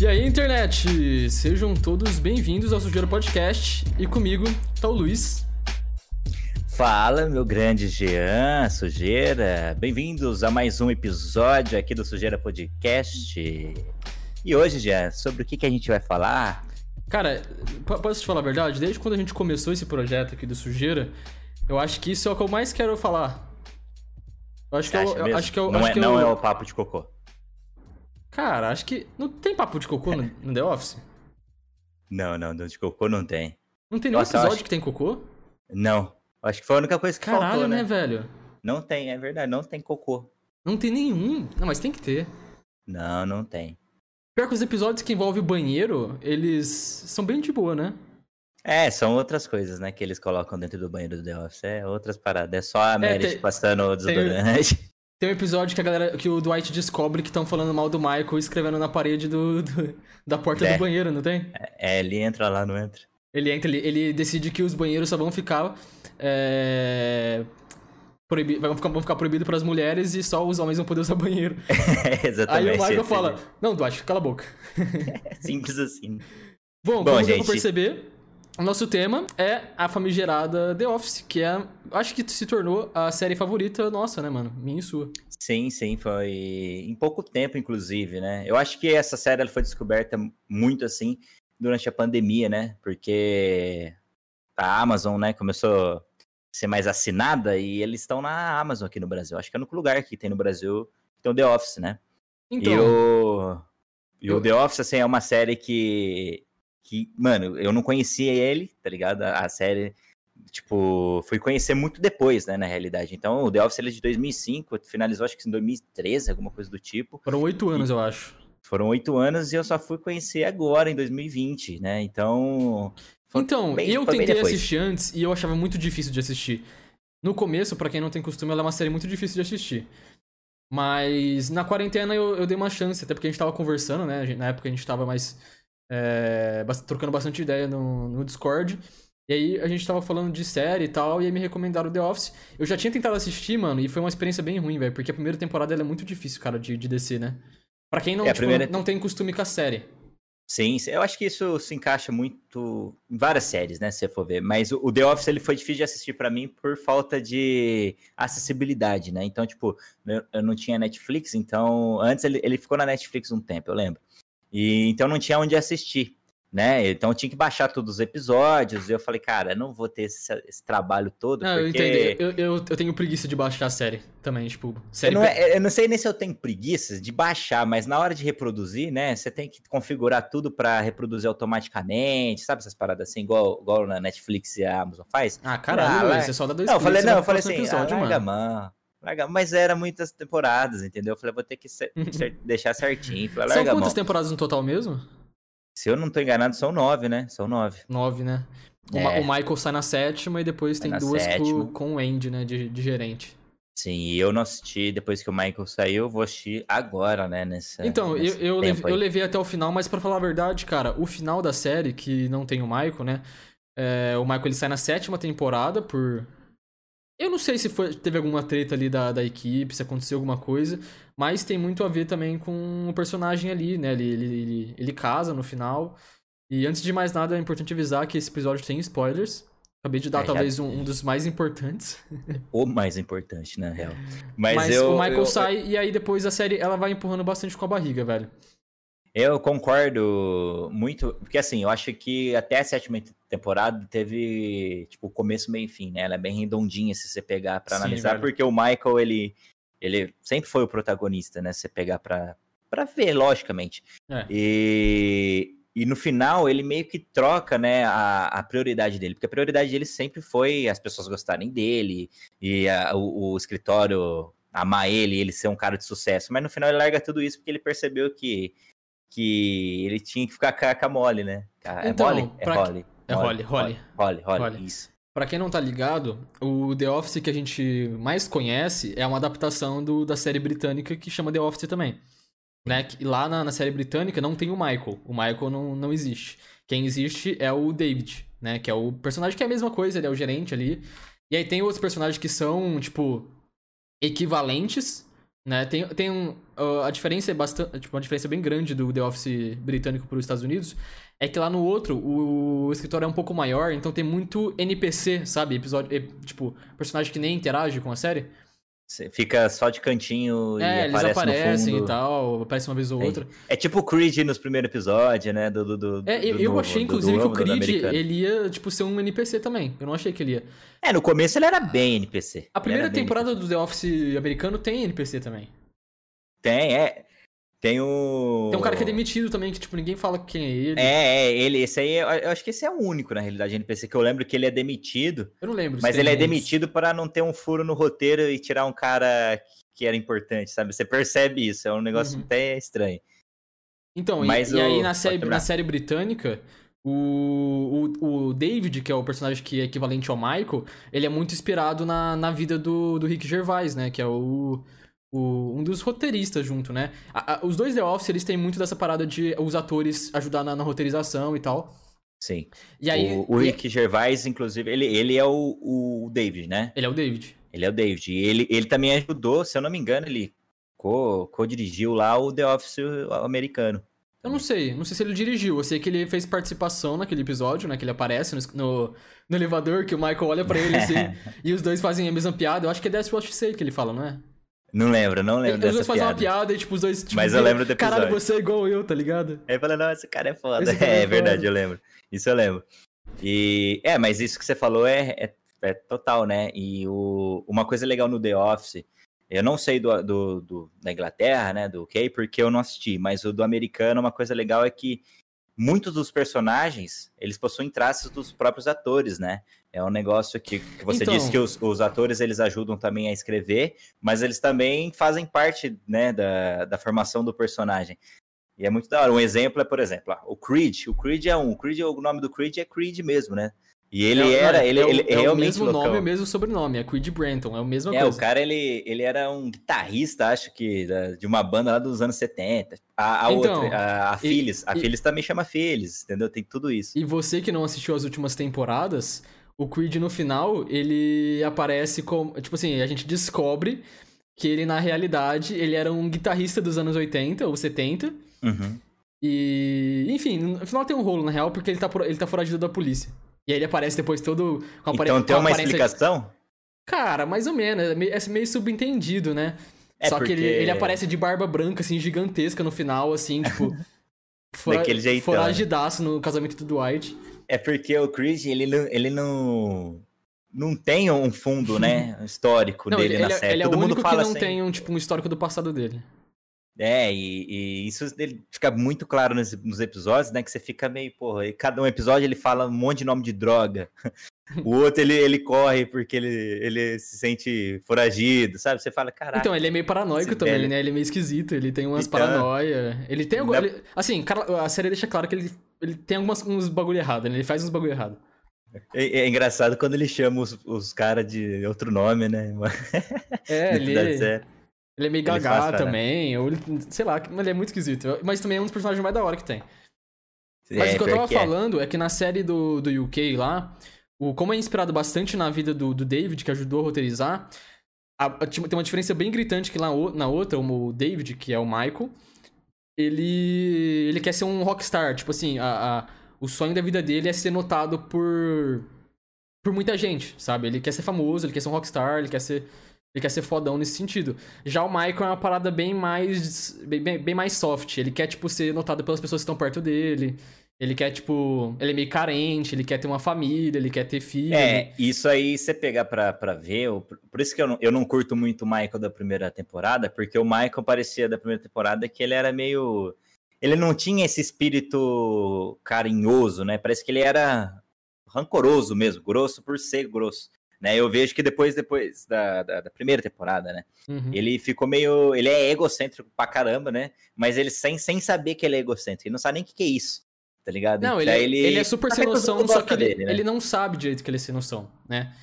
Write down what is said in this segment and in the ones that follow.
E aí, internet? Sejam todos bem-vindos ao Sujeira Podcast. E comigo tá o Luiz. Fala, meu grande Jean, Sujeira. Bem-vindos a mais um episódio aqui do Sujeira Podcast. E hoje, Jean, sobre o que, que a gente vai falar? Cara, posso te falar a verdade? Desde quando a gente começou esse projeto aqui do Sujeira, eu acho que isso é o que eu mais quero falar. Eu acho que, eu, eu acho que eu, não, acho é, que não eu... é o papo de cocô. Cara, acho que. Não tem papo de cocô no, no The Office? Não, não, de cocô não tem. Não tem nenhum Nossa, episódio acho... que tem cocô? Não. Acho que foi a única coisa que Caralho, faltou, né, né, velho? Não tem, é verdade, não tem cocô. Não tem nenhum? Não, mas tem que ter. Não, não tem. Pior que os episódios que envolvem o banheiro, eles são bem de boa, né? É, são outras coisas, né, que eles colocam dentro do banheiro do The Office. É outras paradas. É só a é, Meredith tem, passando o desodorante. Tem, um episódio que a galera, que o Dwight descobre que estão falando mal do Michael escrevendo na parede do, do da porta é. do banheiro, não tem? É, ele entra lá, não entra. Ele entra, ele, ele decide que os banheiros só vão ficar. É, proibi vão, ficar, vão ficar proibidos para as mulheres e só os homens vão poder usar banheiro. exatamente. Aí o Michael fala: Não, Dwight, cala a boca. Simples assim. Bom, Bom como gente... perceber, o nosso tema é a famigerada The Office, que é, acho que se tornou a série favorita nossa, né, mano? Minha e sua. Sim, sim, foi em pouco tempo, inclusive, né? Eu acho que essa série ela foi descoberta muito assim durante a pandemia, né? Porque a Amazon, né, começou a ser mais assinada e eles estão na Amazon aqui no Brasil. Acho que é o único lugar que tem no Brasil que tem o The Office, né? Então, e o, e o The Office, assim, é uma série que que, mano, eu não conhecia ele, tá ligado? A, a série, tipo, fui conhecer muito depois, né, na realidade. Então, o The Office ele é de 2005, finalizou acho que em 2013, alguma coisa do tipo. Foram oito anos, e, eu acho. Foram oito anos e eu só fui conhecer agora, em 2020, né? Então. Então, bem, eu tentei assistir antes e eu achava muito difícil de assistir. No começo, para quem não tem costume, ela é uma série muito difícil de assistir. Mas na quarentena eu, eu dei uma chance, até porque a gente tava conversando, né? Na época a gente tava mais é, trocando bastante ideia no, no Discord. E aí a gente tava falando de série e tal, e aí me recomendaram The Office. Eu já tinha tentado assistir, mano, e foi uma experiência bem ruim, velho, porque a primeira temporada é muito difícil, cara, de, de descer, né? Pra quem não, é, tipo, primeira... não tem costume com a série. Sim, eu acho que isso se encaixa muito em várias séries, né, se você for ver. Mas o The Office ele foi difícil de assistir para mim por falta de acessibilidade, né? Então, tipo, eu não tinha Netflix, então antes ele, ele ficou na Netflix um tempo, eu lembro. E então não tinha onde assistir, né? Então eu tinha que baixar todos os episódios. E eu falei, cara, não vou ter esse, esse trabalho todo. Não, porque... eu entendi. Eu, eu, eu, tenho preguiça de baixar a série também, tipo, série. Eu não, é, eu não sei nem se eu tenho preguiça de baixar, mas na hora de reproduzir, né? Você tem que configurar tudo para reproduzir automaticamente, sabe? Essas paradas assim, igual, igual na Netflix e a Amazon faz. Ah, caralho, ah, você só dá dois Não, eu falei, não, eu falei assim, episódio, ah, larga mano. Mas era muitas temporadas, entendeu? Eu falei, vou ter que ser, deixar certinho. Falei, são quantas temporadas no total mesmo? Se eu não tô enganado, são nove, né? São nove. Nove, né? É. O, Michael sai na sétima e depois sai tem duas com, com o Andy, né? De, de gerente. Sim, e eu não assisti depois que o Michael saiu, eu vou assistir agora, né? Nessa, então, eu, eu, levei, eu levei até o final, mas para falar a verdade, cara, o final da série, que não tem o Michael, né? É, o Michael ele sai na sétima temporada por eu não sei se foi, teve alguma treta ali da, da equipe, se aconteceu alguma coisa, mas tem muito a ver também com o personagem ali, né? Ele, ele, ele, ele casa no final. E antes de mais nada, é importante avisar que esse episódio tem spoilers. Acabei de dar é, talvez já... um, um, dos mais importantes. O mais importante, na real. Mas, Mas eu, o Michael eu... sai e aí depois a série ela vai empurrando bastante com a barriga, velho. Eu concordo muito, porque assim, eu acho que até a sétima temporada teve, tipo, começo, meio e fim, né? Ela é bem redondinha se você pegar para analisar, velho. porque o Michael, ele, ele sempre foi o protagonista, né? Se você pegar pra, pra ver, logicamente. É. E, e no final, ele meio que troca, né, a, a prioridade dele, porque a prioridade dele sempre foi as pessoas gostarem dele, e a, o, o escritório amar ele, ele ser um cara de sucesso, mas no final ele larga tudo isso porque ele percebeu que que ele tinha que ficar com a mole, né? É então, mole? É. É Holly. Holly, Holly, isso. Pra quem não tá ligado, o The Office que a gente mais conhece é uma adaptação do, da série britânica que chama The Office também. Né? E lá na, na, série britânica não tem o Michael. O Michael não, não existe. Quem existe é o David, né? Que é o personagem que é a mesma coisa, ele é o gerente ali. E aí tem outros personagens que são, tipo, equivalentes, Né? Tem, tem um, a diferença é bastante, tipo, uma diferença bem grande do The Office britânico para os Estados Unidos é que lá no outro o, escritório é um pouco maior, então tem muito NPC, sabe? Episódio, tipo, personagem que nem interage com a série. Você fica só de cantinho é, e eles aparecem e tal, aparece uma vez ou outra. É, é tipo o Creed nos primeiros episódios, né? Do, do, do é, eu, do, eu achei, inclusive, que o Creed, ele ia, tipo, ser um NPC também. Eu não achei que ele ia. É, no começo ele era bem NPC. A primeira temporada do The Office americano tem NPC também. Tem, é. Tem o. Tem um cara que é demitido também, que, tipo, ninguém fala quem é ele. É, é, ele, esse aí, eu acho que esse é o único, na realidade, NPC, que eu lembro que ele é demitido. Eu não lembro. Mas ele é demitido para não ter um furo no roteiro e tirar um cara que era importante, sabe? Você percebe isso, é um negócio uhum. até estranho. Então, mas e, o... e aí na série, na série britânica, o, o, o David, que é o personagem que é equivalente ao Michael, ele é muito inspirado na, na vida do, do Rick Gervais, né? Que é o o, um dos roteiristas junto, né? A, a, os dois The Office, eles têm muito dessa parada de os atores ajudar na, na roteirização e tal. Sim. E aí, o, o Rick e... Gervais, inclusive, ele, ele é o, o David, né? Ele é o David. Ele é o David. E ele, ele também ajudou, se eu não me engano, ele co-dirigiu co lá o The Office americano. Eu não sei, não sei se ele dirigiu. Eu sei que ele fez participação naquele episódio, né? Que ele aparece no, no, no elevador, que o Michael olha para ele assim, e os dois fazem a mesma piada. Eu acho que é That's What You Say que ele fala, não é? Não lembro, não lembro Os dois fazem uma piada e, tipo, os dois... Tipo, Mas eu lembro do episódio. Caralho, você é igual eu, tá ligado? Aí eu falei, não, esse cara é foda. Cara é, é verdade, eu lembro. Isso eu lembro. E... É, mas isso que você falou é, é, é total, né? E o... uma coisa legal no The Office... Eu não sei do, do, do, da Inglaterra, né, do UK, porque eu não assisti, mas o do americano, uma coisa legal é que muitos dos personagens, eles possuem traços dos próprios atores, né? É um negócio que, que você então... disse que os, os, atores eles ajudam também a escrever, mas eles também fazem parte né, da, da formação do personagem. E é muito da hora. Um exemplo é, por exemplo, o Creed. O Creed é um. O, Creed, o nome do Creed é Creed mesmo, né? E ele é, era, ele, é, ele é, é o mesmo loucão. nome e o mesmo sobrenome, é Creed Branton, é o mesmo É, coisa. o cara, ele, ele era um guitarrista, acho que, de uma banda lá dos anos 70. A, a então, outra, a, a Phyllis, a Phyllis também chama Phyllis, entendeu? Tem tudo isso. E você que não assistiu as últimas temporadas, o Creed no final, ele aparece como. Tipo assim, a gente descobre que ele, na realidade, ele era um guitarrista dos anos 80 ou 70. Uhum. E. Enfim, no final tem um rolo, na real, porque ele tá, ele tá foragido da polícia. E aí ele aparece depois todo. Com apare... Então tem uma explicação? Cara, mais ou menos. É meio, é meio subentendido, né? É Só porque... que ele, ele aparece de barba branca, assim, gigantesca no final, assim, tipo. fora, Daquele jeitão. Né? Foragidaço no casamento do Dwight. É porque o Chris, ele não, ele não, não tem um fundo, né, histórico não, dele ele, na é, série. Ele é Todo o único que não assim. tem um, tipo, um histórico do passado dele. É, e, e isso fica muito claro nos, nos, episódios, né? Que você fica meio, porra, e cada um episódio ele fala um monte de nome de droga. o outro ele, ele corre porque ele, ele se sente foragido, sabe? Você fala, caralho. Então, ele é meio paranoico também, velho. né? Ele é meio esquisito, ele tem umas então, paranoia. Ele tem algum. Ele, assim, a série deixa claro que ele ele tem alguns uns bagulho errado, né? Ele faz uns bagulho errado. É, é, engraçado quando ele chama os, os caras de outro nome, né? É, ele, ele é meio gagá né? também, ou ele, sei lá, ele é muito esquisito. Mas também é um dos personagens mais da hora que tem. Mas o que eu tava é. falando é. é. que na série do, do UK lá, o, como é inspirado bastante na vida do, do David, que ajudou a roteirizar, a, a, tem uma diferença bem gritante que lá na outra, o David, que é o Michael, ele ele quer ser um rockstar, tipo assim, a, a, o sonho da vida dele é ser notado por por muita gente, sabe? Ele quer ser famoso, ele quer ser um rockstar, ele quer ser ele quer ser fodão nesse sentido. Já o Michael é uma parada bem mais bem, bem mais soft, ele quer tipo ser notado pelas pessoas que estão perto dele. Ele quer, tipo, ele é meio carente, ele quer ter uma família, ele quer ter filho. É, isso aí você pegar pra, pra ver, por isso que eu não, eu não curto muito o Michael da primeira temporada, porque o Michael parecia da primeira temporada que ele era meio. Ele não tinha esse espírito carinhoso, né? Parece que ele era rancoroso mesmo, grosso por ser grosso. Né, eu vejo que depois, depois da, da, da primeira temporada, né? Uhum. Ele ficou meio. Ele é egocêntrico pra caramba, né? Mas ele sem, sem saber que ele é egocêntrico. Ele não sabe nem o que, que é isso tá ligado? Não, ele, é, ele, ele é super sem noção, só que ele, dele, né? ele não sabe direito que ele é sem noção, né?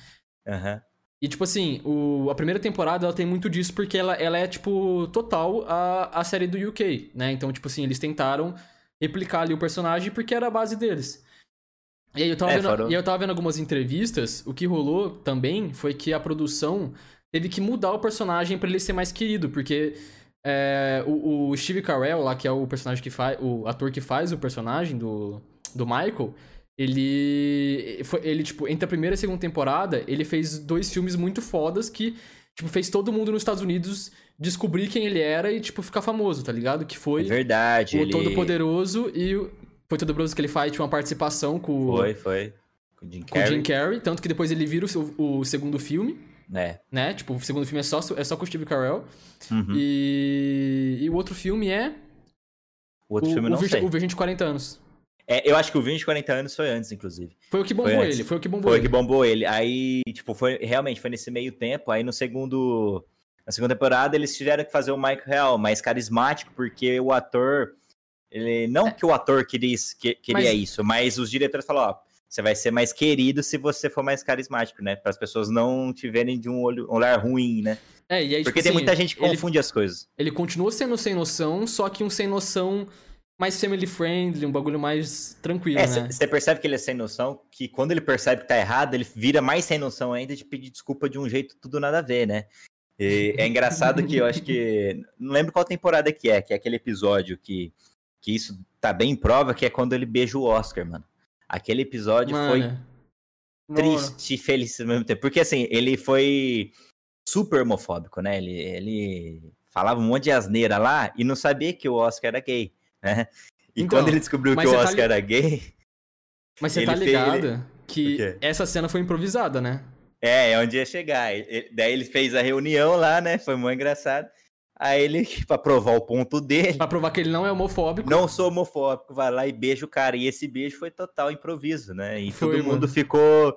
Uhum. E, tipo assim, o, a primeira temporada ela tem muito disso porque ela, ela é, tipo, total a, a série do UK, né? Então, tipo assim, eles tentaram replicar ali o personagem porque era a base deles. E aí eu tava, é, vendo, e eu tava vendo algumas entrevistas, o que rolou também foi que a produção teve que mudar o personagem para ele ser mais querido, porque é, o, o, Steve Carell, lá, que é o personagem que faz. O ator que faz o personagem do, do Michael, ele. Foi, ele, tipo, entre a primeira e a segunda temporada, ele fez dois filmes muito fodas que, tipo, fez todo mundo nos Estados Unidos descobrir quem ele era e, tipo, ficar famoso, tá ligado? Que foi. É verdade. O ele... Todo Poderoso e. Foi Todo Poderoso que ele faz, tinha uma participação com. Foi, foi. Com o Jim Carrey. Com o Jim Carrey, tanto que depois ele vira o, o segundo filme. É. Né? Tipo, o segundo filme é só, é só com o Steve Carell. Uhum. E... e o outro filme é. O outro o, filme não o sei. O Virgem de 40 anos. É, eu acho que o Virgem de 40 anos foi antes, inclusive. Foi o que bombou foi ele, foi o que bombou foi ele. Foi o que bombou ele. Aí, tipo, foi realmente foi nesse meio tempo. Aí no segundo. Na segunda temporada, eles tiveram que fazer o Michael Real mais carismático, porque o ator. Ele, não é. que o ator queria, que, queria mas... isso, mas os diretores falaram, ó, você vai ser mais querido se você for mais carismático, né? Para as pessoas não te verem de um olho, olhar ruim, né? É, e aí, Porque tipo, tem assim, muita gente que confunde ele, as coisas. Ele continua sendo sem noção, só que um sem noção mais family friendly, um bagulho mais tranquilo, é, né? Você percebe que ele é sem noção, que quando ele percebe que tá errado, ele vira mais sem noção ainda de pedir desculpa de um jeito tudo nada a ver, né? E é engraçado que eu acho que. Não lembro qual temporada que é, que é aquele episódio que, que isso tá bem em prova, que é quando ele beija o Oscar, mano. Aquele episódio Mano. foi triste e feliz ao mesmo tempo. Porque, assim, ele foi super homofóbico, né? Ele, ele falava um monte de asneira lá e não sabia que o Oscar era gay, né? E então, quando ele descobriu que o tá Oscar tá li... era gay. Mas você tá ligado fez... que essa cena foi improvisada, né? É, é onde ia chegar. Ele, daí ele fez a reunião lá, né? Foi muito engraçado. Aí ele, pra provar o ponto dele. Pra provar que ele não é homofóbico. Não sou homofóbico, vai lá e beija o cara. E esse beijo foi total improviso, né? E foi, todo mundo mano. ficou.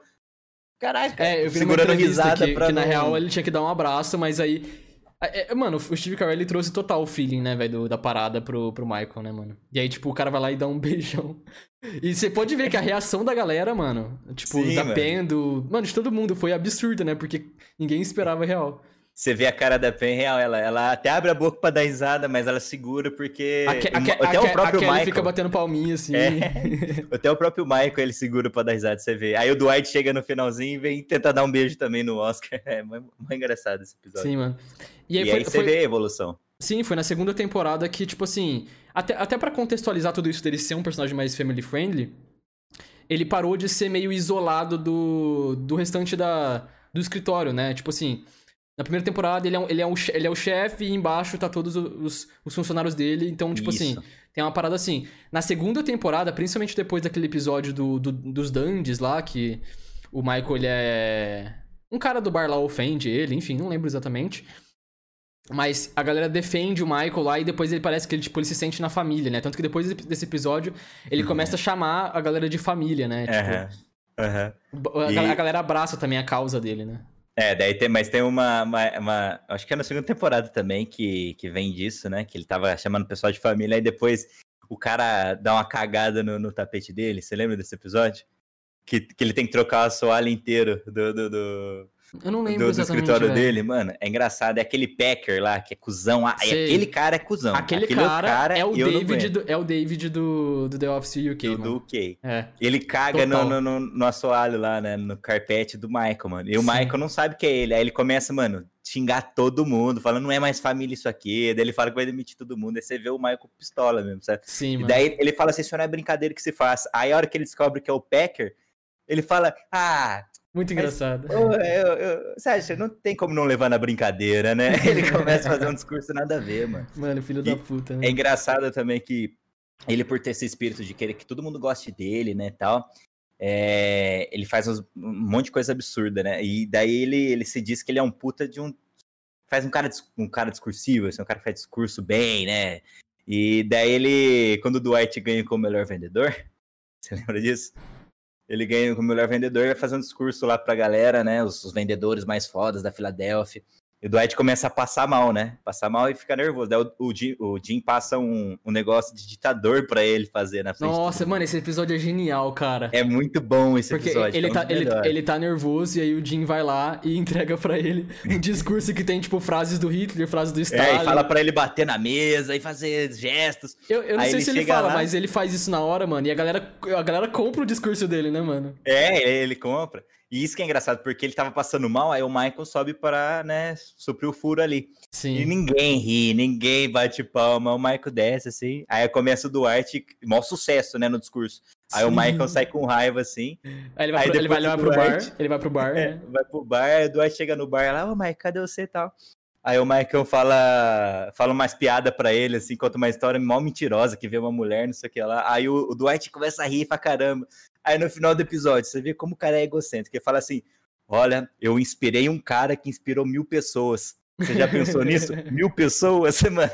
Caraca, é, eu vi segurando risada que, pra. Que não... na real ele tinha que dar um abraço, mas aí. É, é mano, o Steve Carell ele trouxe total feeling, né, velho, da parada pro, pro Michael, né, mano? E aí, tipo, o cara vai lá e dá um beijão. E você pode ver que a reação da galera, mano, tipo, Sim, da mano. Pendo, mano, de todo mundo foi absurda, né? Porque ninguém esperava real. Você vê a cara da Pen real, ela, ela até abre a boca pra dar risada, mas ela segura porque. A, até a, o próprio a Michael fica batendo palminha assim. É, até o próprio Michael ele segura pra dar risada, você vê. Aí o Dwight chega no finalzinho e vem tentar dar um beijo também no Oscar. É muito, engraçado esse episódio. Sim, mano. E aí, e foi, aí você foi... vê a evolução. Sim, foi na segunda temporada que, tipo assim. Até, até para contextualizar tudo isso dele ser um personagem mais family friendly, ele parou de ser meio isolado do, do restante da, do escritório, né? Tipo assim. Na primeira temporada, ele é, um, ele é, um, ele é o chefe e embaixo tá todos os, os funcionários dele. Então, tipo assim, Isso. assim, tem uma parada assim. Na segunda temporada, principalmente depois daquele episódio do, do, dos Dandes lá, que o Michael, ele é... Um cara do bar lá ofende ele, enfim, não lembro exatamente. Mas a galera defende o Michael lá e depois ele parece que ele, tipo, ele se sente na família, né? Tanto que depois desse episódio, ele uhum. começa a chamar a galera de família, né? Tipo, uhum. A, e... a galera abraça também a causa dele, né? É, daí tem, mas tem uma, uma, uma, Acho que é na segunda temporada também que, que vem disso, né? Que ele tava chamando o pessoal de família, e depois o cara dá uma cagada no, no tapete dele. Você lembra desse episódio? Que, que ele tem que trocar o assoalho inteiro do, do, do, eu não lembro do, do escritório velho. dele, mano. É engraçado. É aquele Packer lá, que é cuzão. Ah, aquele cara é cuzão. Aquele, aquele cara, cara, é o David do, é o David do, do The Office UK, do, mano. Do UK. É. Ele caga no, no, no, no, assoalho lá, né? No carpete do Michael, mano. E o Sim. Michael não sabe que é ele. Aí ele começa, mano, xingar todo mundo, falando, não é mais família isso aqui. Daí ele fala que vai demitir todo mundo. Aí você vê o Michael pistola mesmo, sabe? Sim, mano. E daí ele fala assim, isso não é brincadeira que se faz. Aí a hora que ele descobre que é o Packer, ele fala, ah, muito engraçado. Mas, eu, eu, eu, Sérgio, não tem como não levar na brincadeira, né? Ele começa a fazer um discurso nada a ver, mano. Mano, filho e da puta, né? É engraçado também que ele, por ter esse espírito de querer que todo mundo goste dele, né, tal, é, ele faz uns, um monte de coisa absurda, né? E daí ele, ele se diz que ele é um puta de um... Faz um cara, um cara discursivo, assim, um cara que faz discurso bem, né? E daí ele, quando o Dwight ganha como melhor vendedor, você lembra disso? Ele ganha como melhor vendedor e vai fazer um discurso lá pra galera, né? Os, os vendedores mais fodas da Filadélfia. E o Dwight começa a passar mal, né? Passar mal e fica nervoso. Daí o, o, Jim, o Jim passa um, um negócio de ditador para ele fazer na frente. Nossa, mano, esse episódio é genial, cara. É muito bom esse Porque episódio. Ele, é tá, ele, ele tá nervoso e aí o Jim vai lá e entrega para ele um discurso que tem, tipo, frases do Hitler, frases do Stalin. É, e fala para ele bater na mesa e fazer gestos. Eu, eu não aí sei ele se ele fala, lá... mas ele faz isso na hora, mano. E a galera, a galera compra o discurso dele, né, mano? É, ele compra. E isso que é engraçado, porque ele tava passando mal, aí o Michael sobe para, né, suprir o furo ali. Sim. E ninguém ri, ninguém bate palma, o Michael desce, assim. Aí começa o Duarte, maior sucesso, né, no discurso. Aí Sim. o Michael sai com raiva, assim. Aí ele vai, aí pro, ele vai lá pro bar, ele vai pro bar, é, né? Vai pro bar, o Duarte chega no bar lá, ô, oh, Michael, cadê você e tal? Aí o Michael fala, fala umas piadas pra ele, assim, conta uma história mal mentirosa, que vê uma mulher, não sei o que lá. Aí o, o Dwight começa a rir pra caramba. Aí no final do episódio, você vê como o cara é egocêntrico. Ele fala assim: Olha, eu inspirei um cara que inspirou mil pessoas. Você já pensou nisso? Mil pessoas, mano.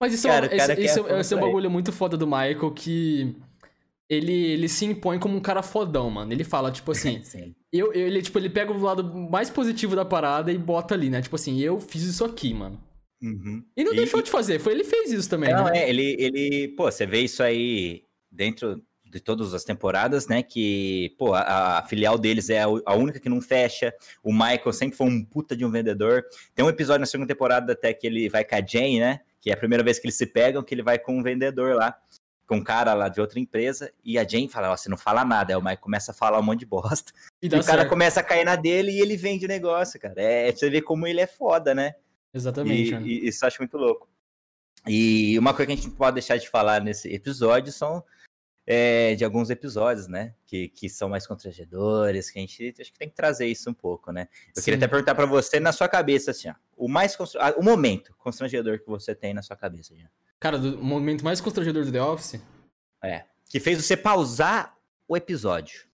Mas isso, cara, é, cara isso, isso, é, esse é um bagulho muito foda do Michael que ele, ele se impõe como um cara fodão, mano. Ele fala, tipo assim. eu, eu, ele, tipo, ele pega o lado mais positivo da parada e bota ali, né? Tipo assim, eu fiz isso aqui, mano. Uhum. E não e, deixou de fazer, foi ele fez isso também. Não, né? é, ele, ele. Pô, você vê isso aí dentro de todas as temporadas, né? Que, pô, a, a, filial deles é a, única que não fecha. O Michael sempre foi um puta de um vendedor. Tem um episódio na segunda temporada até que ele vai com a Jane, né? Que é a primeira vez que eles se pegam, que ele vai com um vendedor lá com um cara lá de outra empresa, e a Jane fala, ó, você não fala nada, aí o Mike começa a falar um monte de bosta, e, e o cara começa a cair na dele e ele vende o negócio, cara. É, você vê como ele é foda, né? Exatamente. E, e isso eu acho muito louco. E uma coisa que a gente não pode deixar de falar nesse episódio são é, de alguns episódios, né? Que, que são mais constrangedores, que a gente acho que tem que trazer isso um pouco, né? Eu Sim. queria até perguntar para você, na sua cabeça, assim, ó, o mais o momento constrangedor que você tem na sua cabeça, já. Cara, o momento mais constrangedor do The Office? É. Que fez você pausar o episódio.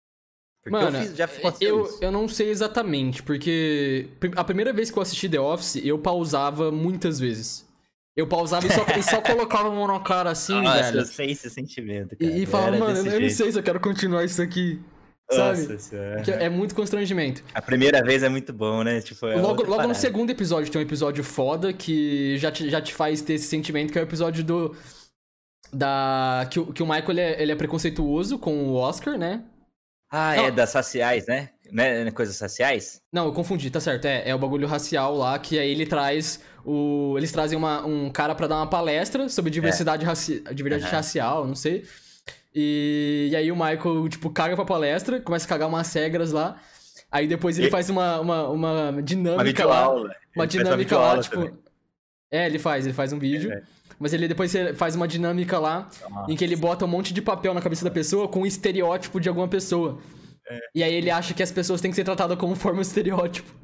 Porque Mano, eu fiz, já eu, eu não sei exatamente, porque a primeira vez que eu assisti The Office, eu pausava muitas vezes. Eu pausava e só, e só colocava a mão na cara assim, Nossa, velho. eu sei esse sentimento, cara. E, e falava, mano, eu jeito. não sei se eu quero continuar isso aqui. Sabe? Nossa, é muito constrangimento. A primeira vez é muito bom, né? Tipo, é logo logo no segundo episódio tem um episódio foda que já te, já te faz ter esse sentimento, que é o episódio do. Da. Que, o, que o Michael ele é, ele é preconceituoso com o Oscar, né? Ah, Não. é das raciais, né? Né? Coisas raciais? Não, eu confundi, tá certo. É, é o bagulho racial lá, que aí ele traz o. Eles trazem uma, um cara para dar uma palestra sobre diversidade, é. raci... diversidade uhum. racial, não sei. E, e aí o Michael, tipo, caga pra palestra, começa a cagar umas regras lá. Aí depois ele e... faz uma, uma, uma dinâmica uma lá. Aula. Uma dinâmica lá, tipo. Também. É, ele faz, ele faz um vídeo. É. Mas ele depois faz uma dinâmica lá Nossa. em que ele bota um monte de papel na cabeça da pessoa com um estereótipo de alguma pessoa. É. E aí ele acha que as pessoas têm que ser tratadas como forma de estereótipo.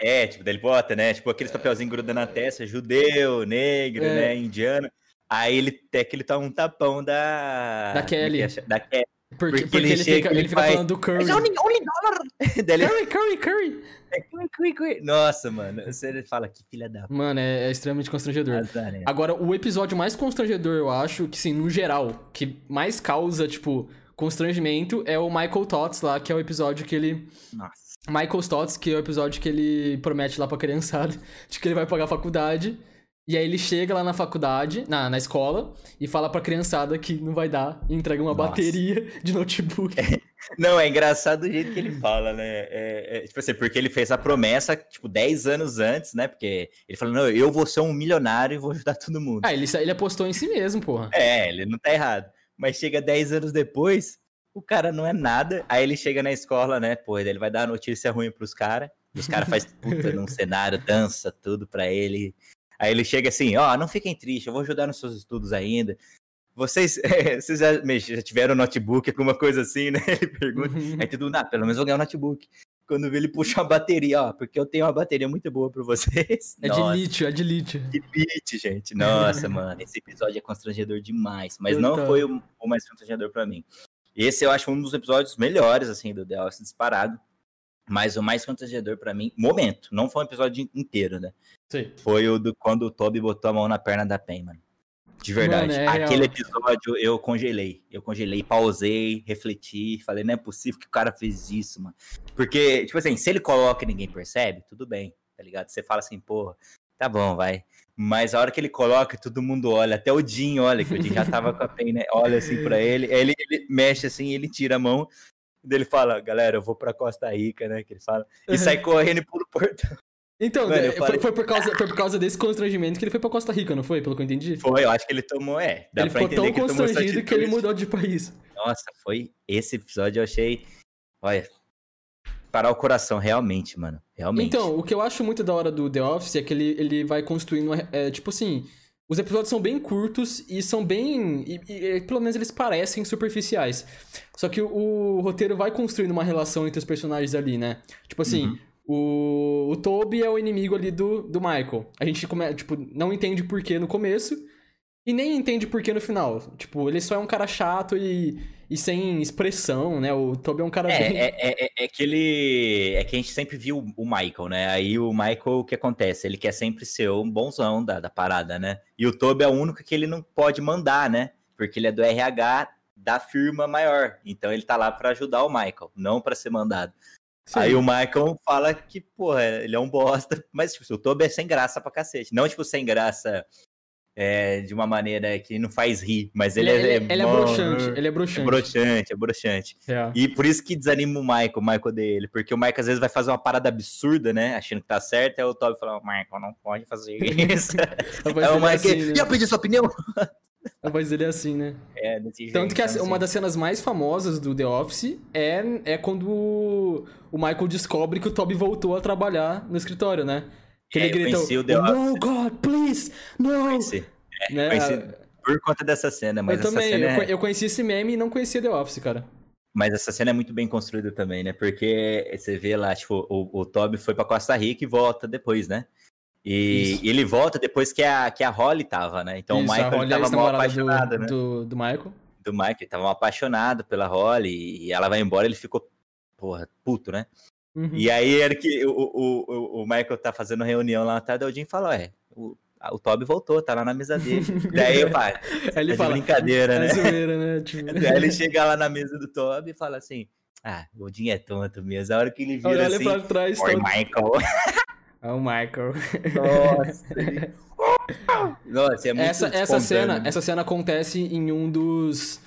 É, tipo, daí ele bota, né? Tipo, aqueles papelzinhos grudando na testa, judeu, negro, é. né? Indiano. Aí ele até que ele toma um tapão da. Da Kelly. Da Kelly. Porque, porque, porque ele, ele, fica, ele, ele fica falando do Curry. It's only, only dollar. Curry, Curry, Curry. É, curry, curry, curry. Nossa, mano. Você fala que filha da. Mano, é, é extremamente constrangedor. Azar, né? Agora, o episódio mais constrangedor, eu acho, que sim, no geral, que mais causa, tipo, constrangimento é o Michael Tots lá, que é o episódio que ele. Nossa. Michael Tots, que é o episódio que ele promete lá pra criançada de que ele vai pagar a faculdade. E aí ele chega lá na faculdade, na, na escola, e fala pra criançada que não vai dar e entrega uma Nossa. bateria de notebook. É, não, é engraçado o jeito que ele fala, né? É, é, tipo assim, porque ele fez a promessa, tipo, 10 anos antes, né? Porque ele falou, não, eu vou ser um milionário e vou ajudar todo mundo. Ah, ele, ele apostou em si mesmo, porra. É, ele não tá errado. Mas chega 10 anos depois, o cara não é nada. Aí ele chega na escola, né? Pô, ele vai dar notícia ruim pros caras. Os caras fazem puta num cenário, dança tudo pra ele. Aí ele chega assim, ó, oh, não fiquem tristes, eu vou ajudar nos seus estudos ainda. Vocês, é, vocês já, já, tiveram notebook, alguma coisa assim, né? Ele pergunta. Uhum. Aí tudo, ah, pelo menos vou ganhar um notebook. Quando ele puxa uma bateria, ó, porque eu tenho uma bateria muito boa pra vocês. É Nossa. de lítio, é de lítio. De lítio, gente. Nossa, mano, esse episódio é constrangedor demais. Mas não foi o, o mais constrangedor para mim. Esse eu acho um dos episódios melhores, assim, do The Office disparado. Mas o mais constrangedor para mim, momento, não foi um episódio inteiro, né? Sim. Foi o do quando o Toby botou a mão na perna da Pen, mano. De verdade. Mano, é Aquele real. episódio eu congelei. Eu congelei, pausei, refleti, falei, não é possível que o cara fez isso, mano. Porque, tipo assim, se ele coloca e ninguém percebe, tudo bem, tá ligado? Você fala assim, porra, tá bom, vai. Mas a hora que ele coloca, todo mundo olha, até o Jim olha, que o Jim já tava com a Pen, né? Olha assim pra ele, ele, ele mexe assim, ele tira a mão, ele fala, galera, eu vou pra Costa Rica, né? Que ele fala. E sai correndo e pula o portão. Então, Mano, foi, foi, por causa, foi por causa desse constrangimento que ele foi pra Costa Rica, não foi? Pelo que eu entendi. Foi, eu acho que ele tomou, é. Dá ele ficou tão que constrangido que ele mudou de país. Nossa, foi. Esse episódio eu achei. Olha. parar o coração, realmente, mano. Realmente. Então, o que eu acho muito da hora do The Office é que ele, ele vai construindo. É, tipo assim. Os episódios são bem curtos e são bem. E, e, pelo menos eles parecem superficiais. Só que o, o, roteiro vai construindo uma relação entre os personagens ali, né? Tipo assim, uhum. O, o Toby é o inimigo ali do, do Michael. A gente come, tipo, não entende porquê no começo. E nem entende porquê no final. Tipo, ele só é um cara chato e e sem expressão, né? O Toby é um cara é, bem... é, é, é, que ele... É que a gente sempre viu o Michael, né? Aí o Michael, o que acontece? Ele quer sempre ser um bonzão da, da parada, né? E o Toby é o único que ele não pode mandar, né? Porque ele é do RH da firma maior. Então ele tá lá para ajudar o Michael, não para ser mandado. Sim. Aí o Michael fala que, porra, ele é um bosta, mas tipo, o Toby é sem graça pra cacete. Não, tipo, sem graça é, de uma maneira que não faz rir, mas ele, ele é, é, ele é broxante, ele é broxante. É broxante, é broxante. É. E por isso que desanima o Michael, o Michael dele, porque o Michael às vezes vai fazer uma parada absurda, né, achando que tá certo, aí o Toby fala, Michael, não pode fazer isso. é o Michael, assim, né? eu pedi sua opinião? A voz dele é assim, né? É, desse jeito. Tanto que assim. uma das cenas mais famosas do The Office é, é quando o Michael descobre que o Toby voltou a trabalhar no escritório, né? Que é, ele gritou, No, God, please, no! É, né? por conta dessa cena, mas eu essa também, cena eu, é... eu conheci esse meme e não conhecia The Office, cara. Mas essa cena é muito bem construída também, né? Porque você vê lá, tipo, o, o Toby foi pra Costa Rica e volta depois, né? E, e, ele volta depois que a, que a Holly tava, né? Então Isso, o Michael ele tava mal apaixonado, do, né? Do, do Michael. Do Michael, ele tava mal apaixonado pela Holly e ela vai embora ele ficou, porra, puto, né? Uhum. E aí era que o, o, o, Michael tá fazendo reunião lá na tarde, o Jim falou, é, o, o Toby voltou, tá lá na mesa dele. Daí, pai, ele é fala, brincadeira, né? É zoeira, né? Tipo... Daí ele chega lá na mesa do Toby e fala assim, ah, o Jim é tonto mesmo. A hora que ele vira Olha assim, pra trás, Oi, todo... Michael. É o Michael. Nossa. Nossa, é muito essa, essa cena, né? essa cena acontece em um dos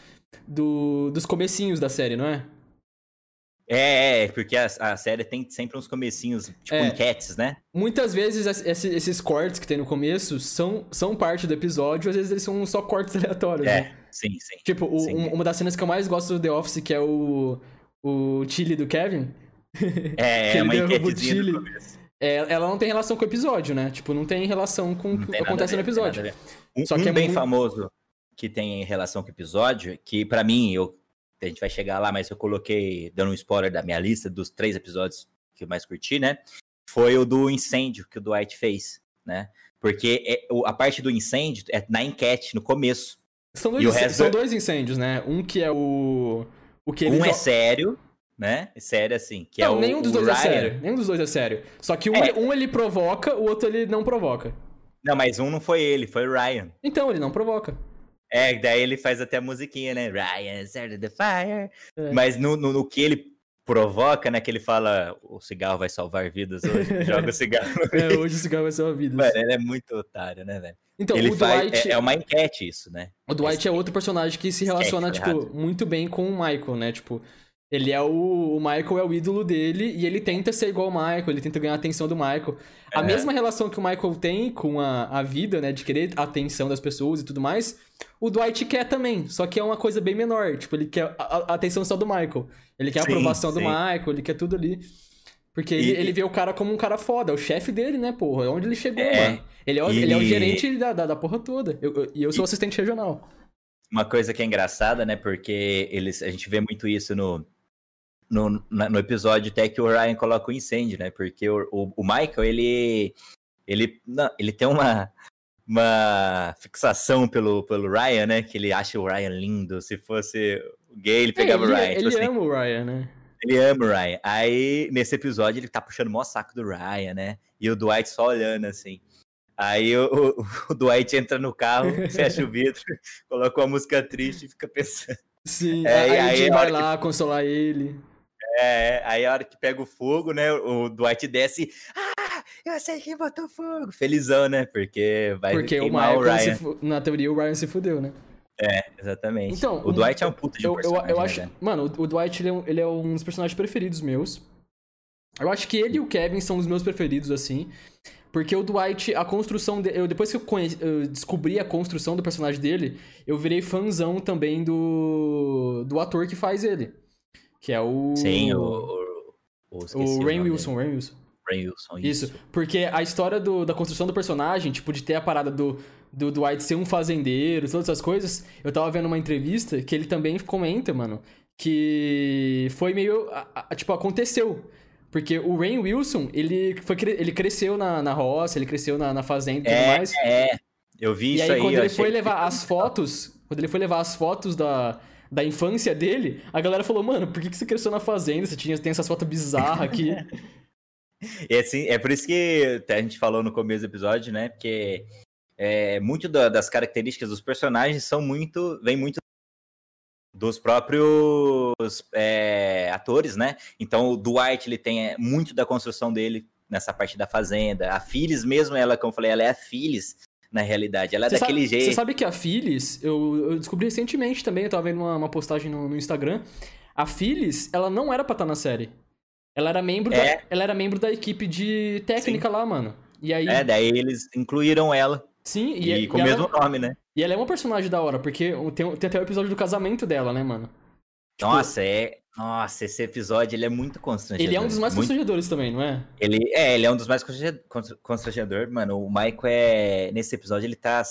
do, dos comecinhos da série, não é? É, é, porque a, a, série tem sempre uns comecinhos, tipo é, enquetes, né? Muitas vezes esses, esses cortes que tem no começo são, são parte do episódio, às vezes eles são só cortes aleatórios, é, né? sim, sim. Tipo, o, sim, um, uma das cenas que eu mais gosto do The Office, que é o, o Chile do Kevin. É, é uma enquetezinha é, ela não tem relação com o episódio, né? Tipo, não tem relação com o que acontece no episódio. Um, Só que um é bem muito... famoso que tem relação com o episódio, que para mim, eu a gente vai chegar lá, mas eu coloquei, dando um spoiler da minha lista dos três episódios que eu mais curti, né? Foi o do incêndio que o Dwight fez, né? Porque é, a parte do incêndio é na enquete, no começo. São dois, são dois incêndios, né? Um que é o. o que um é sério, né? Sério, assim. Que é não, é o, nenhum dos dois Ryan. é sério. Nenhum dos dois é sério. Só que um, é. um ele provoca, o outro ele não provoca. Não, mas um não foi ele, foi o Ryan. Então, ele não provoca. É, daí ele faz até a musiquinha, né? Ryan started the fire. É. Mas no, no, no, que ele provoca, né? Que ele fala, o cigarro vai salvar vidas hoje. Joga o cigarro. é, hoje o cigarro vai salvar vidas. Mano, ele é muito otário, né, velho? Então, ele o faz, Dwight... É, é, uma enquete isso, né? O Dwight é outro personagem que se relaciona, tipo, errado. muito bem com o Michael, né? Tipo, ele é o. O Michael é o ídolo dele e ele tenta ser igual ao Michael, ele tenta ganhar a atenção do Michael. A é. mesma relação que o Michael tem com a, a vida, né? De querer a atenção das pessoas e tudo mais, o Dwight quer também. Só que é uma coisa bem menor. Tipo, ele quer a, a atenção só do Michael. Ele quer a aprovação sim. do Michael, ele quer tudo ali. Porque e, ele, ele vê o cara como um cara foda, é o chefe dele, né, porra? É onde ele chegou, é, mano. Ele é, o, e... ele é o gerente da, da, da porra toda. E eu, eu, sou e... assistente regional. Uma coisa que é engraçada, né? Porque eles, a gente vê muito isso no, no, no episódio até que o Ryan coloca o incêndio, né? Porque o, o, o Michael, ele. Ele, não, ele tem uma, uma fixação pelo, pelo Ryan, né? Que ele acha o Ryan lindo. Se fosse gay, ele é, pegava é, ele, o Ryan. Ele tipo assim. ama o Ryan, né? Ele ama o Ryan. Aí, nesse episódio, ele tá puxando o maior saco do Ryan, né? E o Dwight só olhando assim. Aí o, o, Dwight entra no carro, fecha o vidro, coloca uma música triste e fica pensando. Sim, é, aí, aí, aí vai lá que... consolar ele. É, aí a hora que pega o fogo, né? O Dwight desce. Ah, eu sei quem botou fogo. Felizão, né? Porque vai Porque o, Michael, o Ryan. Fu... Na teoria, o Ryan se fudeu, né? É, exatamente. Então, o Dwight é um puta de eu, personagem, eu, eu acho, né, Mano, o Dwight ele é, um, ele é um dos personagens preferidos meus. Eu acho que ele e o Kevin são os meus preferidos, assim. Porque o Dwight, a construção dele. Eu, depois que eu, conheci, eu, descobri a construção do personagem dele, eu virei fãzão também do. do ator que faz ele. Que é o. Sim, o, o Rain Wilson, Rain Wilson. Rain Wilson, isso. isso. porque a história do, da construção do personagem, tipo, de ter a parada do, do Dwight ser um fazendeiro, todas essas coisas, eu tava vendo uma entrevista que ele também comenta, mano, que foi meio. A, a, tipo, aconteceu. Porque o Rain Wilson, ele, foi, ele cresceu na, na roça, ele cresceu na, na fazenda e tudo é, mais. É, eu vi e isso aí. E aí, quando ele foi levar as fotos, quando ele foi levar as fotos da, da infância dele, a galera falou, mano, por que, que você cresceu na fazenda? Você tinha, tem essas fotos bizarras aqui. e assim, é por isso que a gente falou no começo do episódio, né? Porque é, muito da, das características dos personagens são muito. vem muito dos próprios é, atores, né? Então o Dwight ele tem é, muito da construção dele nessa parte da fazenda. A Phyllis mesmo, ela, como eu falei, ela é a Phyllis na realidade. Ela é cê daquele sabe, jeito. Você sabe que a Phyllis, eu, eu, descobri recentemente também, eu tava vendo uma, uma postagem no, no, Instagram. A Phyllis, ela não era pra estar na série. Ela era membro, é. da, ela era membro da equipe de técnica Sim. lá, mano. E aí... É, daí eles incluíram ela. Sim, e, e com o mesmo nome, né? E ela é uma personagem da hora, porque tem, tem até o episódio do casamento dela, né, mano? Tipo, Nossa, é. Nossa, esse episódio ele é muito constrangedor. Ele é um dos mais muito... constrangedores também, não é? Ele é, ele é um dos mais constrangedores, mano. O Michael é. Nesse episódio, ele tá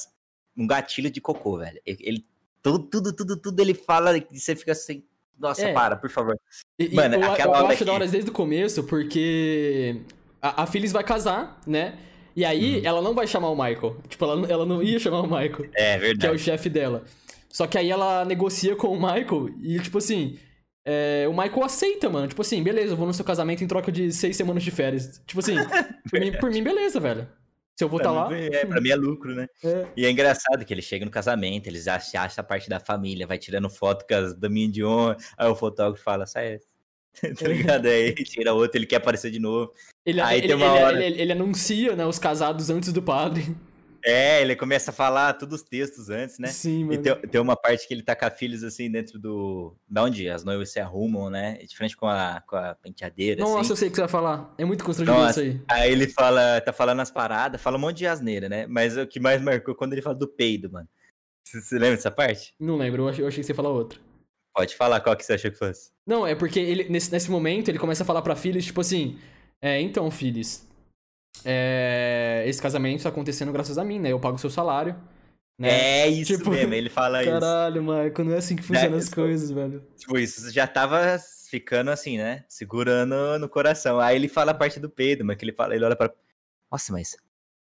um gatilho de cocô, velho. Ele. Tudo, tudo, tudo, tudo ele fala e você fica assim. Nossa, é. para, por favor. E, mano, eu, aquela eu, acho da hora desde o começo, porque a, a Phyllis vai casar, né? E aí, uhum. ela não vai chamar o Michael. Tipo, ela, ela não ia chamar o Michael. É, verdade. Que é o chefe dela. Só que aí ela negocia com o Michael e, tipo assim, é, o Michael aceita, mano. Tipo assim, beleza, eu vou no seu casamento em troca de seis semanas de férias. Tipo assim, por, mim, por mim, beleza, velho. Se eu vou estar tá lá. É, pra mim é lucro, né? É. E é engraçado que ele chega no casamento, eles acham, acham a parte da família, vai tirando foto com as daminhas de honra. Aí o fotógrafo fala, sai tá ligado? Aí tira outro, ele quer aparecer de novo. Ele, aí ele, tem uma ele, hora... ele, ele anuncia, né, os casados antes do padre. É, ele começa a falar todos os textos antes, né? Sim, mano. E tem, tem, uma parte que ele tá com a filhos assim dentro do. Da onde as noivas se arrumam, né? De frente com a, com a penteadeira. Nossa, assim. eu sei o que você vai falar. É muito constrangedor isso aí. Aí ele fala, tá falando as paradas, fala um monte de asneira, né? Mas o que mais marcou quando ele fala do peido, mano. Você, você lembra dessa parte? Não lembro, eu achei, eu achei que você ia falar outra. Pode falar qual que você achou que fosse. Não, é porque ele, nesse, nesse momento, ele começa a falar pra filhos, tipo assim. É, então, filhos, é, esse casamento está acontecendo graças a mim, né? Eu pago o seu salário. Né? É isso tipo, mesmo, ele fala caralho, isso. Caralho, Marco, não é assim que funcionam né? as coisas, velho. Tipo, isso já tava ficando assim, né? Segurando no coração. Aí ele fala a parte do peido, mas que ele fala, ele olha para Nossa, mas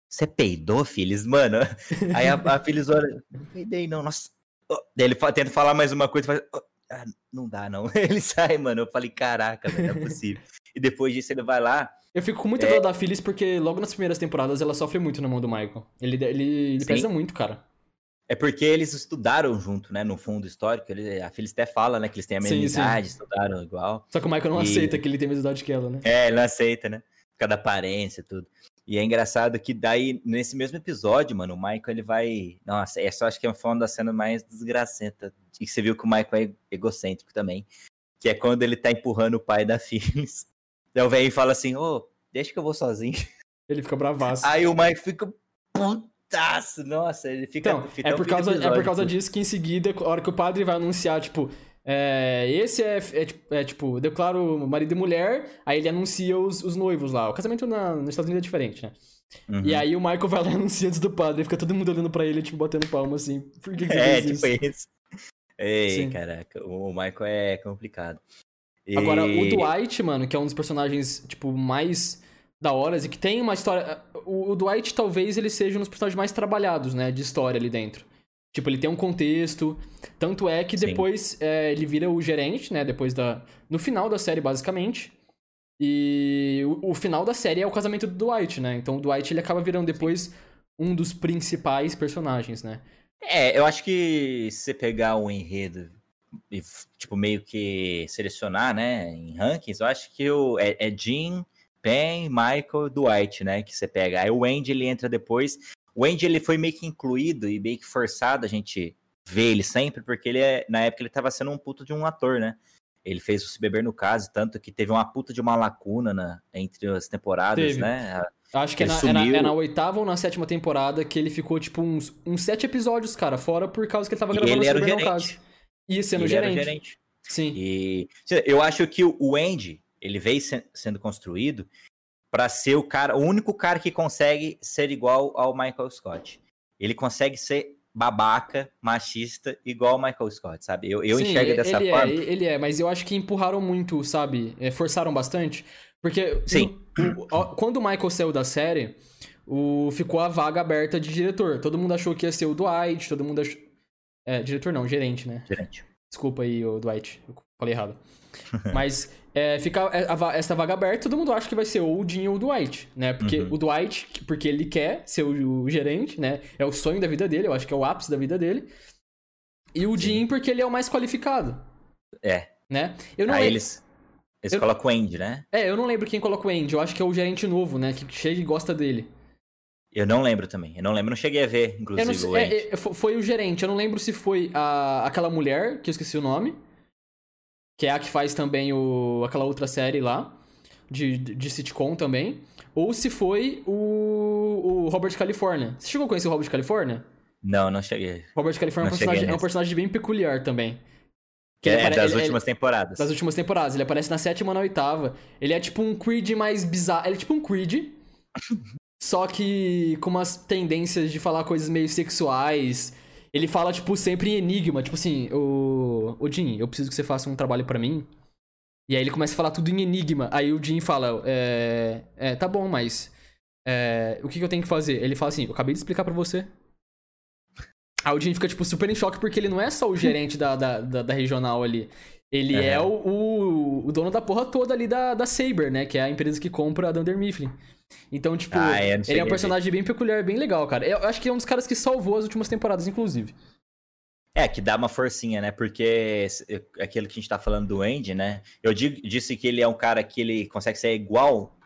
você peidou, filhos? Mano. Aí a, a olha, não peidei, não, nossa. Oh. Daí ele tenta falar mais uma coisa, faz. Oh. Ah, não dá, não. Ele sai, mano. Eu falei, caraca, não é possível. E depois disso ele vai lá, eu fico com muita é... dor da Phyllis porque logo nas primeiras temporadas ela sofre muito na mão do Michael. Ele, ele, ele pesa muito, cara. É porque eles estudaram junto, né? No fundo histórico. Ele, a Phyllis até fala, né? Que eles têm a mesma sim, idade, sim. estudaram igual. Só que o Michael não e... aceita que ele tem a mesma idade que ela, né? É, ele não aceita, né? Por causa da aparência e tudo. E é engraçado que daí, nesse mesmo episódio, mano, o Michael ele vai. Nossa, essa eu acho que é uma das cenas mais desgracentas. E você viu que o Michael é egocêntrico também. Que é quando ele tá empurrando o pai da Phyllis. Daí o velho fala assim, ô, oh, deixa que eu vou sozinho. Ele fica bravaço. Aí o Mike fica putaço, nossa, ele fica... Então, fica é, por causa, episódio, é por causa disso que em seguida, a hora que o padre vai anunciar, tipo, é, esse é, é, é, tipo, declaro marido e mulher, aí ele anuncia os, os noivos lá. O casamento na, nos Estados Unidos é diferente, né? Uhum. E aí o Michael vai lá e anuncia antes do padre, fica todo mundo olhando pra ele, tipo, batendo palma assim. Por que, que você É, tipo isso? isso. Ei, Sim. caraca, o Michael é complicado. E... Agora, o Dwight, mano, que é um dos personagens, tipo, mais da hora e que tem uma história. O, o, Dwight talvez ele seja um dos personagens mais trabalhados, né, de história ali dentro. Tipo, ele tem um contexto. Tanto é que depois é, ele vira o gerente, né? Depois da. No final da série, basicamente. E o, o, final da série é o casamento do Dwight, né? Então o Dwight ele acaba virando depois Sim. um dos principais personagens, né? É, eu acho que se você pegar o enredo e, tipo, meio que selecionar, né, em rankings, eu acho que o, é, é Jean, Ben, Michael, Dwight, né, que você pega. Aí o Andy, ele entra depois. O Andy, ele foi meio que incluído e meio que forçado a gente ver ele sempre, porque ele é, na época ele tava sendo um puto de um ator, né? Ele fez o Se Beber no Caso, tanto que teve uma puta de uma lacuna na, entre as temporadas, teve. né? Acho que é na, é, na, é na, oitava ou na sétima temporada que ele ficou, tipo, uns, uns sete episódios, cara, fora por causa que ele tava gravando o Se Beber no Caso. E sendo ele gerente. gerente. Sim. E eu acho que o Andy, ele veio se, sendo construído para ser o cara, o único cara que consegue ser igual ao Michael Scott. Ele consegue ser babaca, machista, igual o Michael Scott, sabe? Eu, eu Sim, enxergo dessa ele é, forma. É, ele é, mas eu acho que empurraram muito, sabe? É, forçaram bastante. Porque Sim. O, o, quando o Michael saiu da série, o, ficou a vaga aberta de diretor. Todo mundo achou que ia ser o Dwight, todo mundo achou... É, diretor não, gerente, né? Gerente. Desculpa aí, o Dwight, eu falei errado. Mas é, fica é, essa vaga aberta, todo mundo acha que vai ser ou o Jim ou o Dwight, né? Porque uhum. o Dwight, porque ele quer ser o, o, gerente, né? É o sonho da vida dele, eu acho que é o ápice da vida dele. E o Sim. Jim porque ele é o mais qualificado. É. Né? Eu não Aí lembro... eles, eles eu... colocam o Andy, né? É, eu não lembro quem coloca o Andy, eu acho que é o gerente novo, né? Que chega e gosta dele. Eu não lembro também. Eu não lembro, não cheguei a ver, inclusive, sei, o é, é, foi o gerente. Eu não lembro se foi a, aquela mulher, que eu esqueci o nome. Que é a que faz também o, aquela outra série lá. De, de sitcom também. Ou se foi o, o Robert California. Você chegou a conhecer o Robert California? Não, não cheguei. Robert California é, um personagem, é um personagem bem peculiar também. Que é, das ele, últimas ele, temporadas. Das últimas temporadas. Ele aparece na sétima e na oitava. Ele é tipo um Creed mais bizarro. Ele é tipo um Creed. só que com umas tendências de falar coisas meio sexuais. Ele fala, tipo, sempre em enigma. Tipo assim, o. O Jim, eu preciso que você faça um trabalho para mim. E aí ele começa a falar tudo em enigma. Aí o Jim fala, é. É, tá bom, mas. É, o que, que eu tenho que fazer? Ele fala assim, eu acabei de explicar para você. Aí o Jim fica, tipo, super em choque, porque ele não é só o gerente da, da, da, da regional ali. Ele é, é o, o, o, dono da porra toda ali da, da Saber, né? Que é a empresa que compra a Dunder Mifflin. Então, tipo, ah, é, ele é um personagem bem peculiar, bem legal, cara. Eu acho que é um dos caras que salvou as últimas temporadas, inclusive. É, que dá uma forcinha, né? Porque aquilo que a gente tá falando do Andy, né? Eu disse que ele é um cara que ele consegue ser igual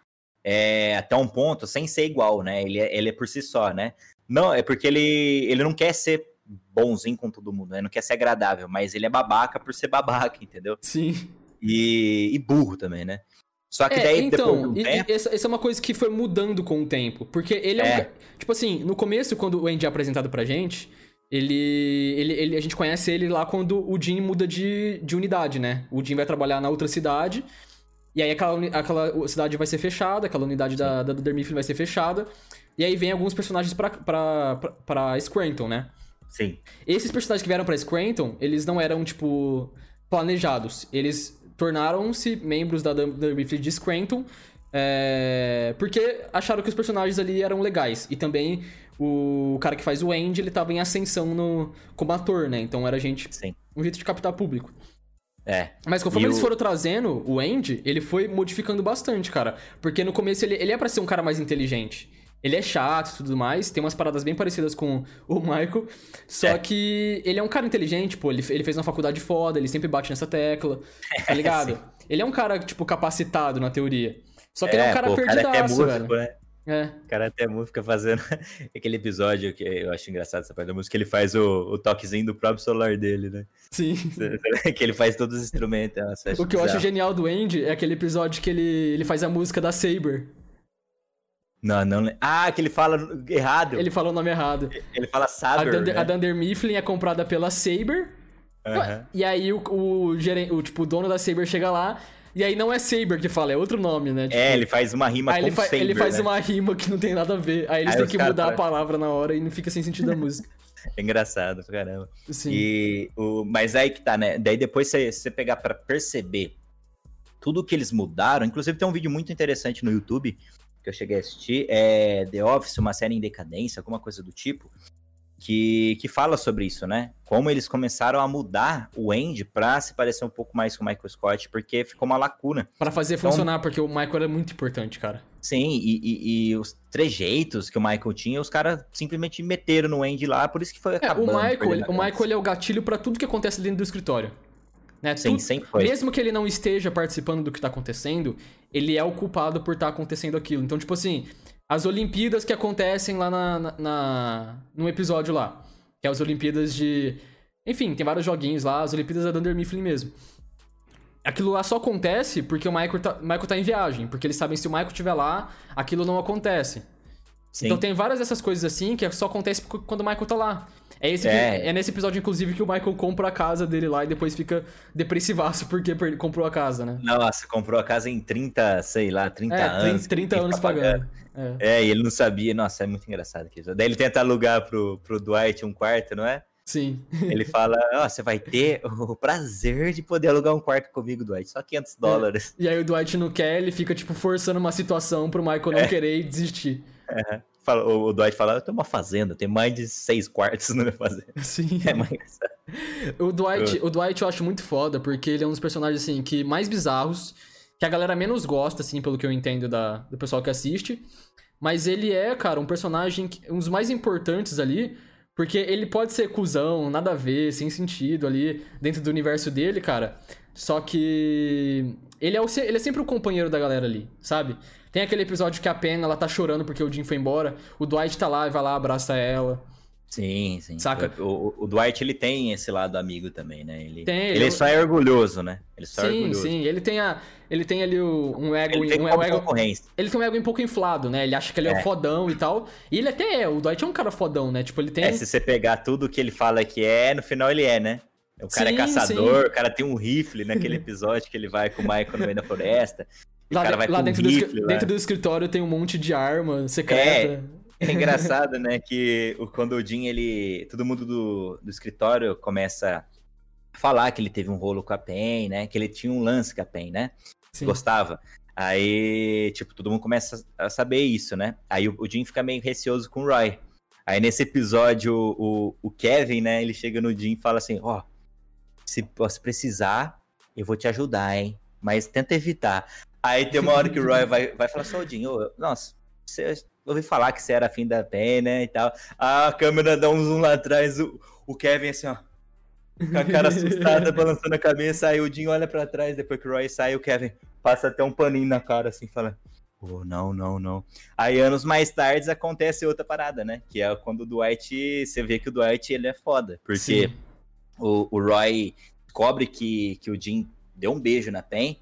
é, até um ponto, sem ser igual, né? Ele é, ele é por si só, né? Não, é porque ele, ele não quer ser bonzinho com todo mundo, né? Não quer ser agradável, mas ele é babaca por ser babaca, entendeu? Sim. E, e burro também, né? Só que é, daí então, depois tempo... essa, essa, é uma coisa que foi mudando com o tempo. Porque ele é, é. um. Tipo assim, no começo, quando o Andy é apresentado pra gente, ele, ele, ele, a gente conhece ele lá quando o Jim muda de, de unidade, né? O Jim vai trabalhar na outra cidade. E aí aquela, aquela cidade vai ser fechada, aquela unidade da, da Dermifflin vai ser fechada. E aí vem alguns personagens pra, pra, pra, pra Scranton, né? Sim. Esses personagens que vieram pra Scranton, eles não eram, tipo, planejados. Eles tornaram-se membros da Mifflin de Scranton é... porque acharam que os personagens ali eram legais. E também o cara que faz o Andy, ele tava em ascensão no... como ator, né? Então era gente... Sim. Um jeito de captar público. É. Mas conforme e eles o... foram trazendo o Andy, ele foi modificando bastante, cara. Porque no começo ele, ele é pra ser um cara mais inteligente. Ele é chato e tudo mais, tem umas paradas bem parecidas com o Michael. Só é. que ele é um cara inteligente, pô. Ele, ele fez uma faculdade foda, ele sempre bate nessa tecla, tá ligado? ele é um cara, tipo, capacitado na teoria. Só que é, ele é um cara pô, perdidaço, cara é músico, velho. Né? É. O cara até fica fazendo aquele episódio que eu acho engraçado essa parte da música, ele faz o, o toquezinho do próprio celular dele, né? Sim. que ele faz todos os instrumentos. Nossa, o que eu acho genial do Andy é aquele episódio que ele, ele faz a música da Saber. Não, não. Ah, que ele fala errado. Ele falou o nome errado. Ele fala Saber. A Dunder, né? a Dunder Mifflin é comprada pela Saber. Uhum. E aí o, o, gerente, o, tipo, o dono da Saber chega lá. E aí não é Saber que fala, é outro nome, né? Tipo, é, ele faz uma rima aí com ele fa Saber, Ele faz né? uma rima que não tem nada a ver. Aí eles aí têm que mudar a palavra na hora e não fica sem sentido a música. É engraçado, caramba. Sim. E, o, mas aí que tá, né? Daí depois você, você pegar para perceber tudo que eles mudaram. Inclusive tem um vídeo muito interessante no YouTube que eu cheguei a assistir, é The Office, uma série em decadência, alguma coisa do tipo, que, que fala sobre isso, né? Como eles começaram a mudar o Andy pra se parecer um pouco mais com o Michael Scott, porque ficou uma lacuna. Para fazer então, funcionar, porque o Michael era muito importante, cara. Sim, e, e, e os trejeitos que o Michael tinha, os caras simplesmente meteram no Andy lá, por isso que foi acabando. É, o Michael, ele, o Michael é o gatilho para tudo que acontece dentro do escritório. Né? Sim, Tudo, sempre foi. Mesmo que ele não esteja participando do que tá acontecendo, ele é o culpado por estar tá acontecendo aquilo. Então, tipo assim, as Olimpíadas que acontecem lá na, na, na, no episódio lá. Que é as Olimpíadas de. Enfim, tem vários joguinhos lá, as Olimpíadas da Dunder Mifflin mesmo. Aquilo lá só acontece porque o Michael tá, Michael tá em viagem. Porque eles sabem se o Michael estiver lá, aquilo não acontece. Sim. Então tem várias dessas coisas assim que só acontece quando o Michael tá lá. É, esse, é. é nesse episódio, inclusive, que o Michael compra a casa dele lá e depois fica depressivaço porque comprou a casa, né? Nossa, comprou a casa em 30, sei lá, 30 é, anos. 30 anos pagando. É. é. e ele não sabia. Nossa, é muito engraçado aqui. Daí ele tenta alugar pro, pro Dwight um quarto, não é? Sim. Ele fala: oh, você vai ter o prazer de poder alugar um quarto comigo, Dwight. Só 500 dólares. É. E aí o Dwight não quer, ele fica, tipo, forçando uma situação pro Michael não é. querer e desistir. É. Fala, o Dwight fala: eu tenho uma fazenda, tem mais de seis quartos na minha fazenda. Sim. É mais. O Dwight, o Dwight eu acho muito foda, porque ele é um dos personagens, assim, que mais bizarros, que a galera menos gosta, assim, pelo que eu entendo da, do pessoal que assiste. Mas ele é, cara, um personagem, um dos mais importantes ali, porque ele pode ser cuzão, nada a ver, sem sentido ali, dentro do universo dele, cara. Só que. Ele é, o, ele é sempre o companheiro da galera ali, sabe? Tem aquele episódio que a Pen, ela tá chorando porque o Jim foi embora. O Dwight tá lá e vai lá, abraça ela. Sim, sim. Saca? O, o, Dwight, ele tem esse lado amigo também, né? Ele, tem, ele, ele só é orgulhoso, né? Ele só sim, é orgulhoso. sim. Ele tem, a, ele tem ali o, um ego... Ele tem um, ego, concorrência. Ele tem um ego um pouco inflado, né? Ele acha que ele é, é fodão e tal. E ele até é. O Dwight é um cara fodão, né? Tipo, ele tem... É, se você pegar tudo que ele fala que é, no final ele é, né? O cara é sim, é caçador, sim. o cara tem um rifle naquele episódio que ele vai com o Michael no meio da floresta. Lá, lá dentro, rifle, do, lá. dentro do escritório tem um monte de arma secreta. É. É engraçado, né, que quando o Jim, ele... Todo mundo do, do escritório começa a falar que ele teve um rolo com a Pen, né? Que ele tinha um lance com a Pen, né? Sim. Gostava. Aí, tipo, todo mundo começa a saber isso, né? Aí o, o Jim fica meio receoso com o Roy. Aí nesse episódio, o, o Kevin, né, ele chega no Jim e fala assim, ó, oh, se, se precisar, eu vou te ajudar, hein? Mas tenta evitar. Aí tem uma hora que o Roy vai, vai falar assim, ô nossa, você ouvi falar que você era fim da pena né, e tal. A câmera dá um zoom lá atrás, o, o Kevin assim, ó. Com a cara assustada, balançando a cabeça, aí o Jim olha para trás, depois que o Roy sai, o Kevin passa até um paninho na cara, assim, fala. Oh, não, não, não. Aí anos mais tarde acontece outra parada, né? Que é quando o Dwight. Você vê que o Dwight ele é foda. Porque o, o, Roy descobre que, que o Jim deu um beijo na Pen.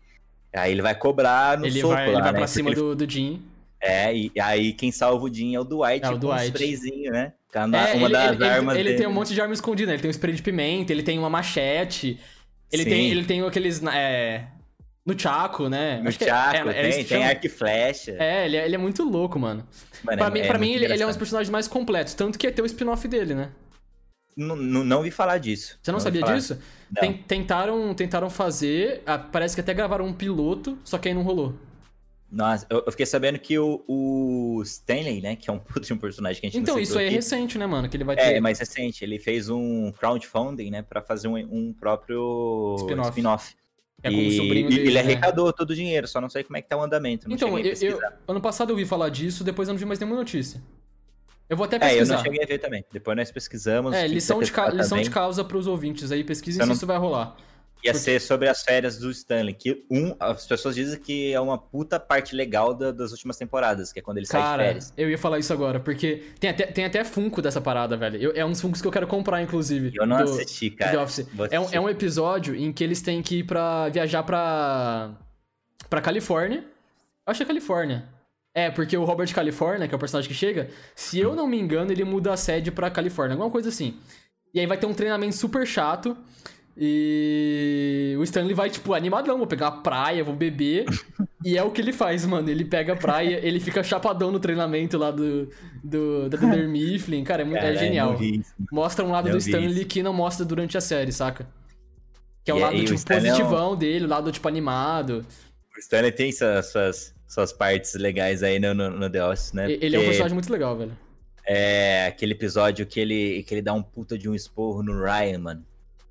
Aí ele vai cobrar no ele soco vai, lá, ele vai né? pra cima do, do Jim. É, e aí quem salva o Jim é o Dwight, é o Dwight. com um sprayzinho, né? É, uma ele, das ele, armas ele, ele tem um monte de arma escondida, né? Ele tem um spray de pimenta, ele tem uma machete, ele tem, ele tem aqueles... É, no Chaco, né? No Chaco, é, é, tem, tem arco e flecha. É, ele é, ele é muito louco, mano. mano pra é, mim, pra mim ele, ele, é um dos personagens mais completos, tanto que ia ter o spin-off dele, né? Não, não, não vi falar disso. Você não, não sabia disso? Não. Tentaram, tentaram fazer, ah, parece que até gravaram um piloto, só que aí não rolou. Nossa, eu, fiquei sabendo que o, o, Stanley, né, que é um puto um personagem que a gente Então, isso aí é recente, né, mano, que ele vai é, ter... É, mais recente, ele fez um crowdfunding, né, pra fazer um, um próprio spin-off. Spin é como e, sobrinho dele, ele né? arrecadou todo o dinheiro, só não sei como é que tá o andamento. então, eu, eu, ano passado eu ouvi falar disso, depois eu não vi mais nenhuma notícia. Eu vou até pesquisar. É, eu não cheguei a ver também. Depois nós pesquisamos. É, lição de, ca... lição de causa pros ouvintes aí, pesquisem se não... isso vai rolar. Ia Porque... ser sobre as férias do Stanley, que um, as pessoas dizem que é uma puta parte legal da, das últimas temporadas, que é quando ele Cara, sai de férias. eu ia falar isso agora, porque tem até, tem até Funko dessa parada, velho. Eu, é um dos Funkos que eu quero comprar, inclusive. Eu não do, assisti, cara. É, um, é um episódio em que eles têm que ir pra viajar pra, pra Califórnia. Eu acho que é Califórnia. É, porque o Robert California, que é o personagem que chega, se eu não me engano, ele muda a sede pra Califórnia, alguma coisa assim. E aí vai ter um treinamento super chato. E o Stanley vai, tipo, animadão, vou pegar a praia, vou beber. e é o que ele faz, mano. Ele pega a praia, ele fica chapadão no treinamento lá do, do, da Dunder Mifflin. Cara, é, muito, é genial. Mostra um lado não do Stanley que não mostra durante a série, saca? Que é o e, lado, e tipo, o positivão dele, o lado, tipo, animado. O Stanley tem suas, suas, suas partes legais aí no, no, no The Office, né? Ele Porque... é um personagem muito legal, velho. É aquele episódio que ele, que ele dá um puta de um esporro no Ryan, mano.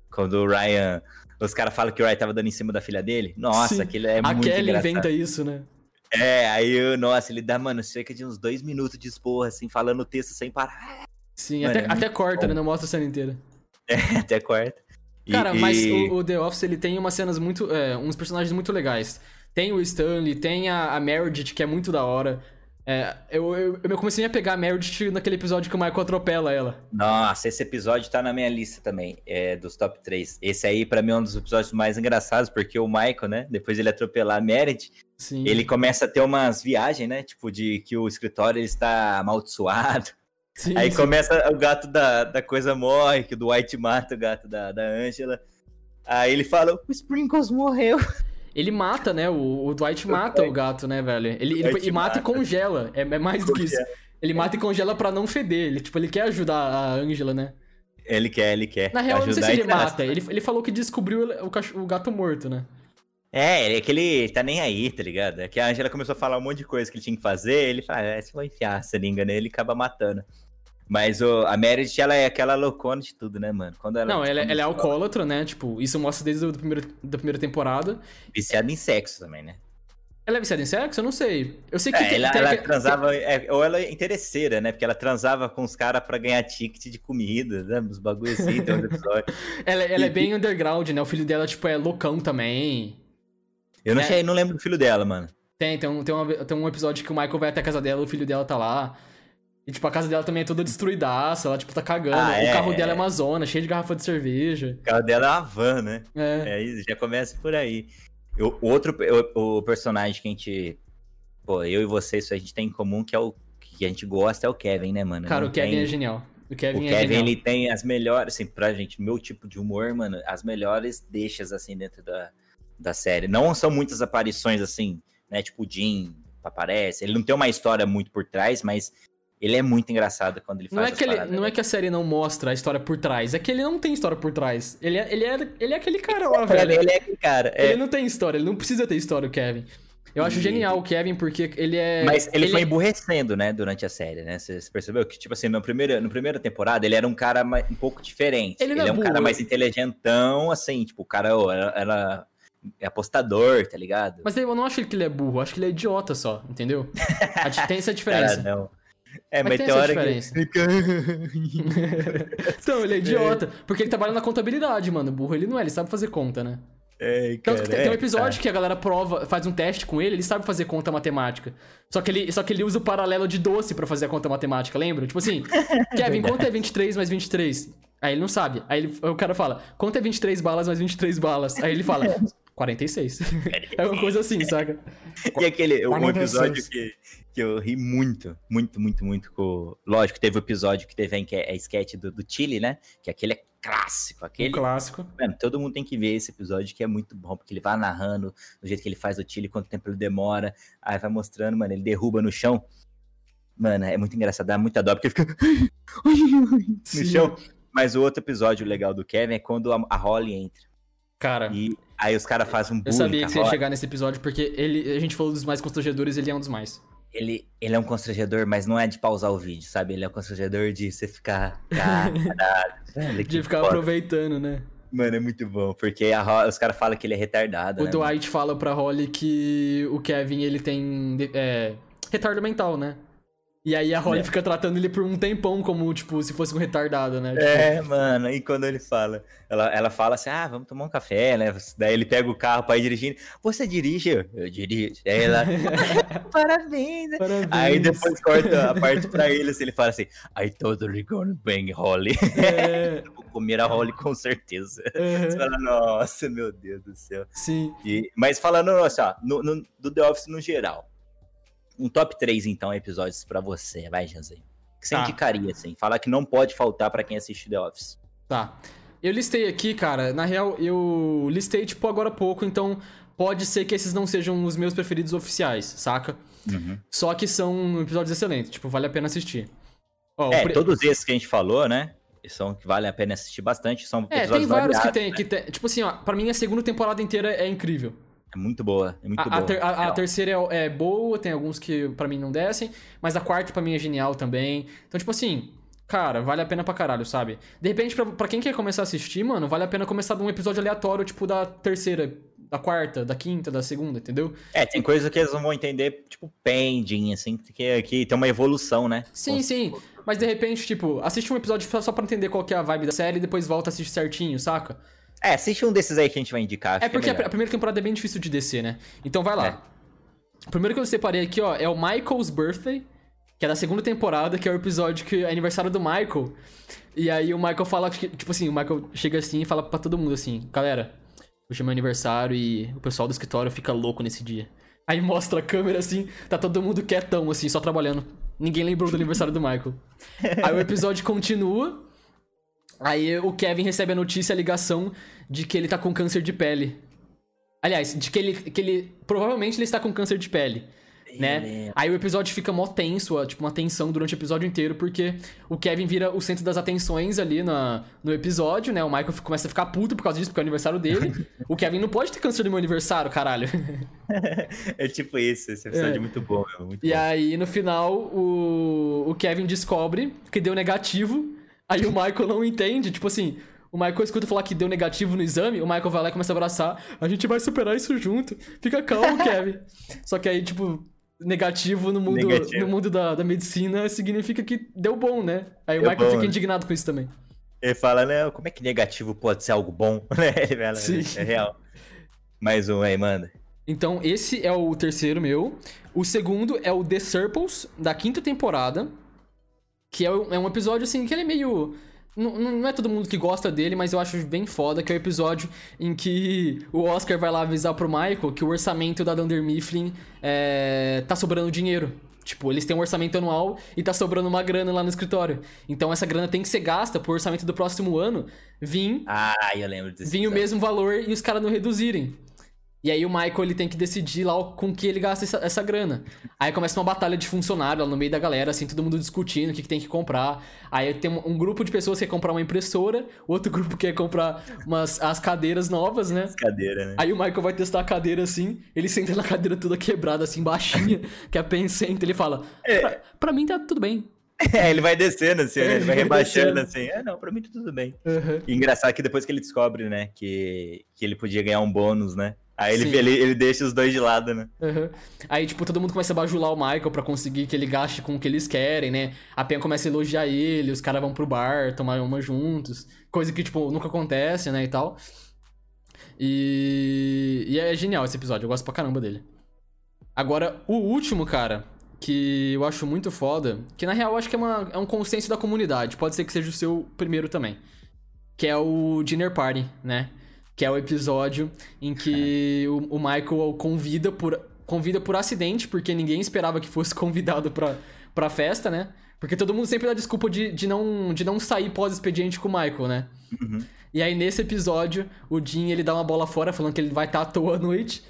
Quando o Ryan. Os caras falam que o Ryan tava dando em cima da filha dele. Nossa, Sim. aquele é a muito Kelly engraçado. inventa isso, né? É, aí, nossa, ele dá, mano, cerca de uns dois minutos de esporra, assim, falando o texto sem parar. Sim, mano, até, é até corta, bom. né? Não mostra a cena inteira. É, até corta. E, Cara, mas o, o, The Office, ele tem umas cenas muito... É, uns personagens muito legais. Tem o Stanley, tem a, a Meredith, que é muito da hora. É, eu, eu, eu, comecei a pegar a Meredith naquele episódio que o Michael atropela ela. Nossa, esse episódio tá na minha lista também, é, dos top 3. Esse aí, para mim, é um dos episódios mais engraçados, porque o Michael, né, depois ele atropelar a Meredith, Sim. ele começa a ter umas viagens, né, tipo, de que o escritório ele está amaldiçoado. Sim, Aí sim. começa o gato da, da coisa morre, que o Dwight mata o gato da, da Angela. Aí ele fala, o Sprinkles morreu. Ele mata, né? O, o Dwight mata o gato, né, velho? Ele, ele, ele mata, mata, e congela. É, é mais do que isso. Ele mata e congela para não feder. Ele, tipo, ele quer ajudar a Angela, né? Ele quer, ele quer. Na real, eu não sei se ele mata. Ele, ele falou que descobriu o, cachorro, o gato morto, né? É, é que ele tá nem aí, tá ligado? É que a Angela começou a falar um monte de coisa que ele tinha que fazer, ele fala, é, se eu enfiar a seringa nele, ele acaba matando. Mas o, a Meredith, ela é aquela loucona de tudo, né, mano? Quando ela, não, ela, ela é alcoólatra, né? Tipo, isso mostra desde a primeira, da primeira temporada. Viciada em sexo também, né? Ela é viciada em sexo? Eu não sei. Eu sei que. É, tem, ela, tem, ela transava. É, ou ela é interesseira, né? Porque ela transava com os caras pra ganhar ticket de comida, né? Os bagulhos assim, tem um episódio. ela ela é bem underground, né? O filho dela, tipo, é loucão também. Eu não, é. sei, não lembro do filho dela, mano. Tem, tem um, tem, uma, tem um episódio que o Michael vai até a casa dela, o filho dela tá lá. E, tipo, a casa dela também é toda destruidaça, ela, tipo, tá cagando. Ah, o é, carro dela é, é uma zona, cheio de garrafa de cerveja. O carro dela é uma van, né? É. é já começa por aí. O outro, o, o, personagem que a gente. Pô, eu e você, isso a gente tem em comum, que é o que a gente gosta, é o Kevin, né, mano? Cara, Não o Kevin tem... é genial. O Kevin, o é Kevin ele tem as melhores, assim, pra gente, meu tipo de humor, mano, as melhores deixas, assim, dentro da, da série. Não são muitas aparições, assim, né, tipo o Jim aparece. Ele não tem uma história muito por trás, mas ele é muito engraçado quando ele faz não é que ele, Não é que a série não mostra a história por trás, é que ele não tem história por trás. Ele é, ele é, ele é aquele cara lá, velho. Ele é aquele cara. É. Ele não tem história, ele não precisa ter história, o Kevin. Eu acho e... genial o Kevin, porque ele é. Mas ele, ele foi é emburrecendo, né, durante a série, né? Você, percebeu que, tipo assim, na primeira, na primeira temporada ele era um cara mais, um pouco diferente. Ele, ele é, é um burro. cara mais inteligentão, assim, tipo, o cara era, era é apostador, tá ligado? Mas eu não acho que ele é burro, acho que ele é idiota só, entendeu? tem essa diferença. Cara, não. É, mas, mas tem, hora que. então, ele é idiota. É. Porque ele trabalha na contabilidade, mano. Burro ele não é, ele sabe fazer conta, né? É, cara, Tanto que tem, é, tem um episódio que a galera prova, faz um teste com ele, ele sabe fazer conta matemática. Só que ele, só que ele usa o paralelo de doce para fazer a conta matemática, lembra? Tipo assim, Kevin, quanto é 23 mais 23? Aí ele não sabe. Aí ele, o cara fala, quanto é 23 balas mais 23 balas? Aí ele fala, 46. é uma coisa assim, saca? E aquele um episódio que, que eu ri muito, muito, muito, muito com. Lógico, teve o episódio que teve que é a sketch do, do Chile, né? Que aquele é clássico. Aquele... Um clássico. Mano, todo mundo tem que ver esse episódio que é muito bom, porque ele vai narrando do jeito que ele faz o Chile, quanto tempo ele demora. Aí vai mostrando, mano, ele derruba no chão. Mano, é muito engraçado, dá muita dó, porque fica no chão. Mas o outro episódio legal do Kevin é quando a, a Holly entra. Cara. E aí os caras fazem um bullying. Eu sabia que você ia chegar nesse episódio, porque ele, a gente falou dos mais constrangedores, ele é um dos mais. Ele, ele é um constrangedor, mas não é de pausar o vídeo, sabe? Ele é um constrangedor de você ficar. Caralho, de ficar foda. aproveitando, né? Mano, é muito bom, porque a, os caras falam que ele é retardado. O né, Dwight mano? fala pra Holly que o Kevin ele tem é, retardo mental, né? E aí a Holly é. fica tratando ele por um tempão como, tipo, se fosse um retardado, né? Tipo... É, mano, e quando ele fala, ela, ela fala assim, ah, vamos tomar um café, né? Daí ele pega o carro pra ir dirigindo. Você dirige? Eu dirijo. Aí ela, parabéns. parabéns. Aí depois corta a parte pra ele, assim, ele fala assim, I totally gonna bang Holly. É. Vou comer a Holly com certeza. Uhum. Você fala, nossa, meu Deus do céu. Sim. E, mas falando, assim, ó, no, no, do The Office no geral, um top 3, então, episódios para você, vai, Jansen. O que você tá. indicaria, assim? Falar que não pode faltar para quem assiste The Office. Tá. Eu listei aqui, cara, na real, eu listei, tipo, agora há pouco, então pode ser que esses não sejam os meus preferidos oficiais, saca? Uhum. Só que são episódios excelentes, tipo, vale a pena assistir. Ó, é, pre... todos esses que a gente falou, né? São que vale a pena assistir bastante, são é, episódios tem vários variados, que tem, né? que tem, tipo assim, ó, pra mim a segunda temporada inteira é incrível. É muito boa, é muito a, boa. A, ter, a, a terceira é, é, boa, tem alguns que para mim não descem, mas a quarta para mim é genial também. Então, tipo assim, cara, vale a pena pra caralho, sabe? De repente, pra, pra quem quer começar a assistir, mano, vale a pena começar de um episódio aleatório, tipo, da terceira, da quarta, da quinta, da segunda, entendeu? É, tem coisa que eles não vão entender, tipo, pending, assim, que, que tem uma evolução, né? Sim, sim. Mas de repente, tipo, assiste um episódio só pra entender qual que é a vibe da série e depois volta a assistir certinho, saca? É, assiste um desses aí que a gente vai indicar. É, é porque é a primeira temporada é bem difícil de descer, né? Então vai lá. É. O primeiro que eu separei aqui, ó, é o Michael's Birthday, que é da segunda temporada, que é o episódio que é aniversário do Michael. E aí o Michael fala, tipo assim, o Michael chega assim e fala pra todo mundo assim, galera, hoje é meu aniversário e o pessoal do escritório fica louco nesse dia. Aí mostra a câmera assim, tá todo mundo quietão, assim, só trabalhando. Ninguém lembrou do aniversário do Michael. Aí o episódio continua. Aí o Kevin recebe a notícia, a ligação de que ele tá com câncer de pele. Aliás, de que ele, que ele provavelmente ele está com câncer de pele né? Aí o episódio fica mó tenso, tipo, uma tensão durante o episódio inteiro, porque o Kevin vira o centro das atenções ali na, no episódio, né? O Michael começa a ficar puto por causa disso, porque é o aniversário dele. o Kevin não pode ter câncer no meu aniversário, caralho. é tipo isso, esse episódio é, é muito bom, meu, muito E bom. aí, no final, o, o Kevin descobre que deu negativo, aí o Michael não entende, tipo assim... O Michael escuta falar que deu negativo no exame, o Michael vai lá e começa a abraçar. A gente vai superar isso junto. Fica calmo, Kevin. Só que aí, tipo, negativo no mundo, negativo. No mundo da, da medicina significa que deu bom, né? Aí o deu Michael bom, fica né? indignado com isso também. Ele fala, né? Como é que negativo pode ser algo bom? Né? Sim. É real. Mais um aí, manda. Então, esse é o terceiro meu. O segundo é o The Circles, da quinta temporada. Que é um é episódio, assim, que ele é meio não, não é todo mundo que gosta dele, mas eu acho bem foda que é o episódio em que o Oscar vai lá avisar pro Michael que o orçamento da Dunder Mifflin é, tá sobrando dinheiro. Tipo, eles têm um orçamento anual e tá sobrando uma grana lá no escritório. Então essa grana tem que ser gasta pro orçamento do próximo ano vir. Ah, eu lembro disso. Vir o mesmo valor e os caras não reduzirem. E aí o Michael ele tem que decidir lá com que ele gasta essa, essa grana. Aí começa uma batalha de funcionário lá no meio da galera, assim, todo mundo discutindo o que, que tem que comprar. Aí tem um, um, grupo de pessoas que quer comprar uma impressora, outro grupo quer comprar umas, as cadeiras novas, né? As cadeiras, né? Aí o Michael vai testar a cadeira assim, ele senta na cadeira toda quebrada, assim, baixinha, que a pen senta, ele fala: é. pra, pra mim tá tudo bem. É, ele vai descendo assim, é, ele vai rebaixando assim. É, não, pra mim tá tudo bem. Uhum. E engraçado que depois que ele descobre, né, que, que ele podia ganhar um bônus, né? Aí ele, ele, ele, deixa os dois de lado, né? Uhum. Aí, tipo, todo mundo começa a bajular o Michael pra conseguir que ele gaste com o que eles querem, né? A Pen começa a elogiar ele, os caras vão pro bar tomar uma juntos. Coisa que, tipo, nunca acontece, né? E tal. E... e é genial esse episódio, eu gosto pra caramba dele. Agora, o último, cara, que eu acho muito foda, que na real eu acho que é, uma, é um consenso da comunidade, pode ser que seja o seu primeiro também. Que é o Dinner Party, né? Que é o episódio em que o, o, Michael convida por, convida por acidente, porque ninguém esperava que fosse convidado pra, pra festa, né? Porque todo mundo sempre dá desculpa de, de, não, de não sair pós-expediente com o Michael, né? Uhum. E aí, nesse episódio, o Jim, ele dá uma bola fora, falando que ele vai estar à toa à noite.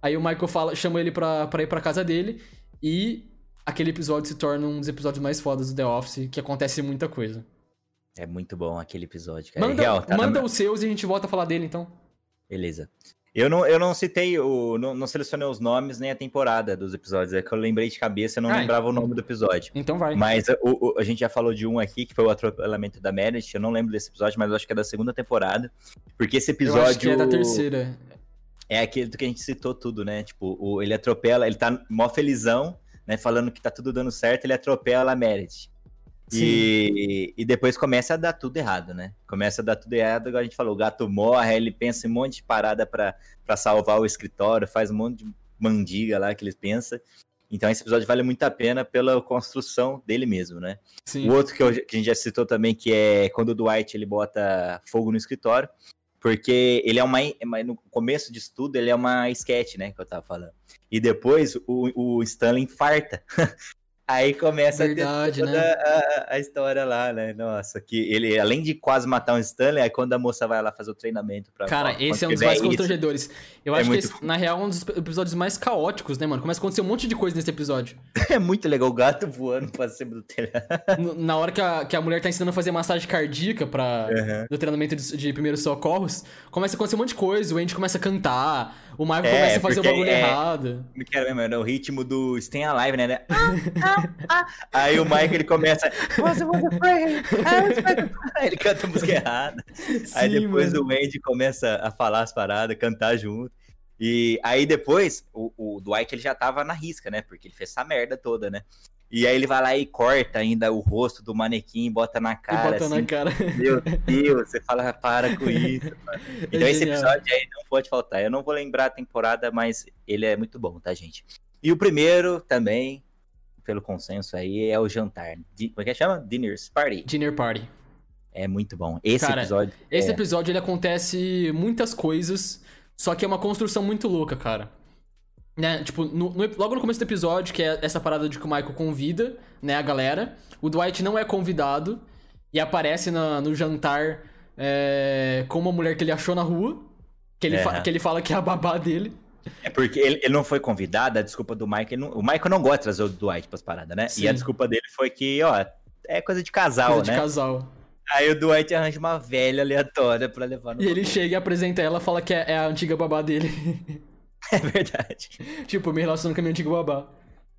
Aí o Michael fala, chama ele pra, pra ir pra casa dele. E aquele episódio se torna um dos episódios mais fodas do The Office, que acontece muita coisa. É muito bom aquele episódio, cara. Manda, é real, tá manda na... os seus e a gente volta a falar dele, então. Beleza. Eu não, eu não citei, o, não, não, selecionei os nomes nem a temporada dos episódios, é que eu lembrei de cabeça, eu não ah, lembrava então... o nome do episódio. Então vai. Mas o, o, a gente já falou de um aqui, que foi o atropelamento da Meredith, eu não lembro desse episódio, mas eu acho que é da segunda temporada, porque esse episódio... Eu acho que é da terceira. É aquele do que a gente citou tudo, né? Tipo, o, ele atropela, ele tá mó felizão, né, falando que tá tudo dando certo, ele atropela a Meredith. E, e, depois começa a dar tudo errado, né? Começa a dar tudo errado, igual a gente falou, o gato morre, ele pensa em um monte de parada para salvar o escritório, faz um monte de mandiga lá que ele pensa. Então esse episódio vale muito a pena pela construção dele mesmo, né? Sim. O outro que, eu, que, a gente já citou também, que é quando o Dwight ele bota fogo no escritório, porque ele é uma. No começo de tudo, ele é uma sketch, né? Que eu tava falando. E depois o, o Stanley infarta. Aí começa Verdade, a ter toda né? a, a, história lá, né? Nossa, que ele, além de quase matar um Stanley, aí quando a moça vai lá fazer o treinamento pra. Cara, pra, esse é um dos mais constrangedores. Eu é acho muito... que esse, na real, é um dos episódios mais caóticos, né, mano? Começa a acontecer um monte de coisa nesse episódio. é muito legal, o gato voando pra cima do telhado. Na hora que a, que a mulher tá ensinando a fazer massagem cardíaca pra, uhum. no treinamento de, de primeiros socorros, começa a acontecer um monte de coisa, o Andy começa a cantar. O Michael é, começa a fazer o bagulho é, errado. Que era mesmo, era o ritmo do Stay Alive, né? Ah, ah. Aí o Michael ele começa. Was afraid. Ele canta a música errada. Sim, aí depois mano. o Andy começa a falar as paradas, cantar junto. E aí depois, o, o Dwight ele já tava na risca, né? Porque ele fez essa merda toda, né? E aí ele vai lá e corta ainda o rosto do manequim, bota na cara. E bota assim, na cara. Meu Deus, você fala, para com isso. Mano. Então é esse episódio aí não pode faltar. Eu não vou lembrar a temporada, mas ele é muito bom, tá, gente? E o primeiro também, pelo consenso aí, é o jantar. Como é que chama? Dinner's Party. Dinner Party. É muito bom. Esse Cara, episódio. Esse é... episódio ele acontece muitas coisas, só que é uma construção muito louca, cara. Né? Tipo, no, no, logo no começo do episódio, que é essa parada de que o Michael convida né, a galera. O Dwight não é convidado e aparece na, no jantar é, com uma mulher que ele achou na rua, que ele, é. que ele fala que é a babá dele. É porque ele, ele não foi convidado, a desculpa do Mike. Não, o Michael não gosta de trazer o Dwight pras paradas, né? Sim. E a desculpa dele foi que, ó, é coisa de casal, coisa né? de casal. Aí o Dwight arranja uma velha aleatória pra levar no. E ele chega e apresenta ela fala que é, é a antiga babá dele. É verdade. tipo, me relacionando com a minha antiga babá.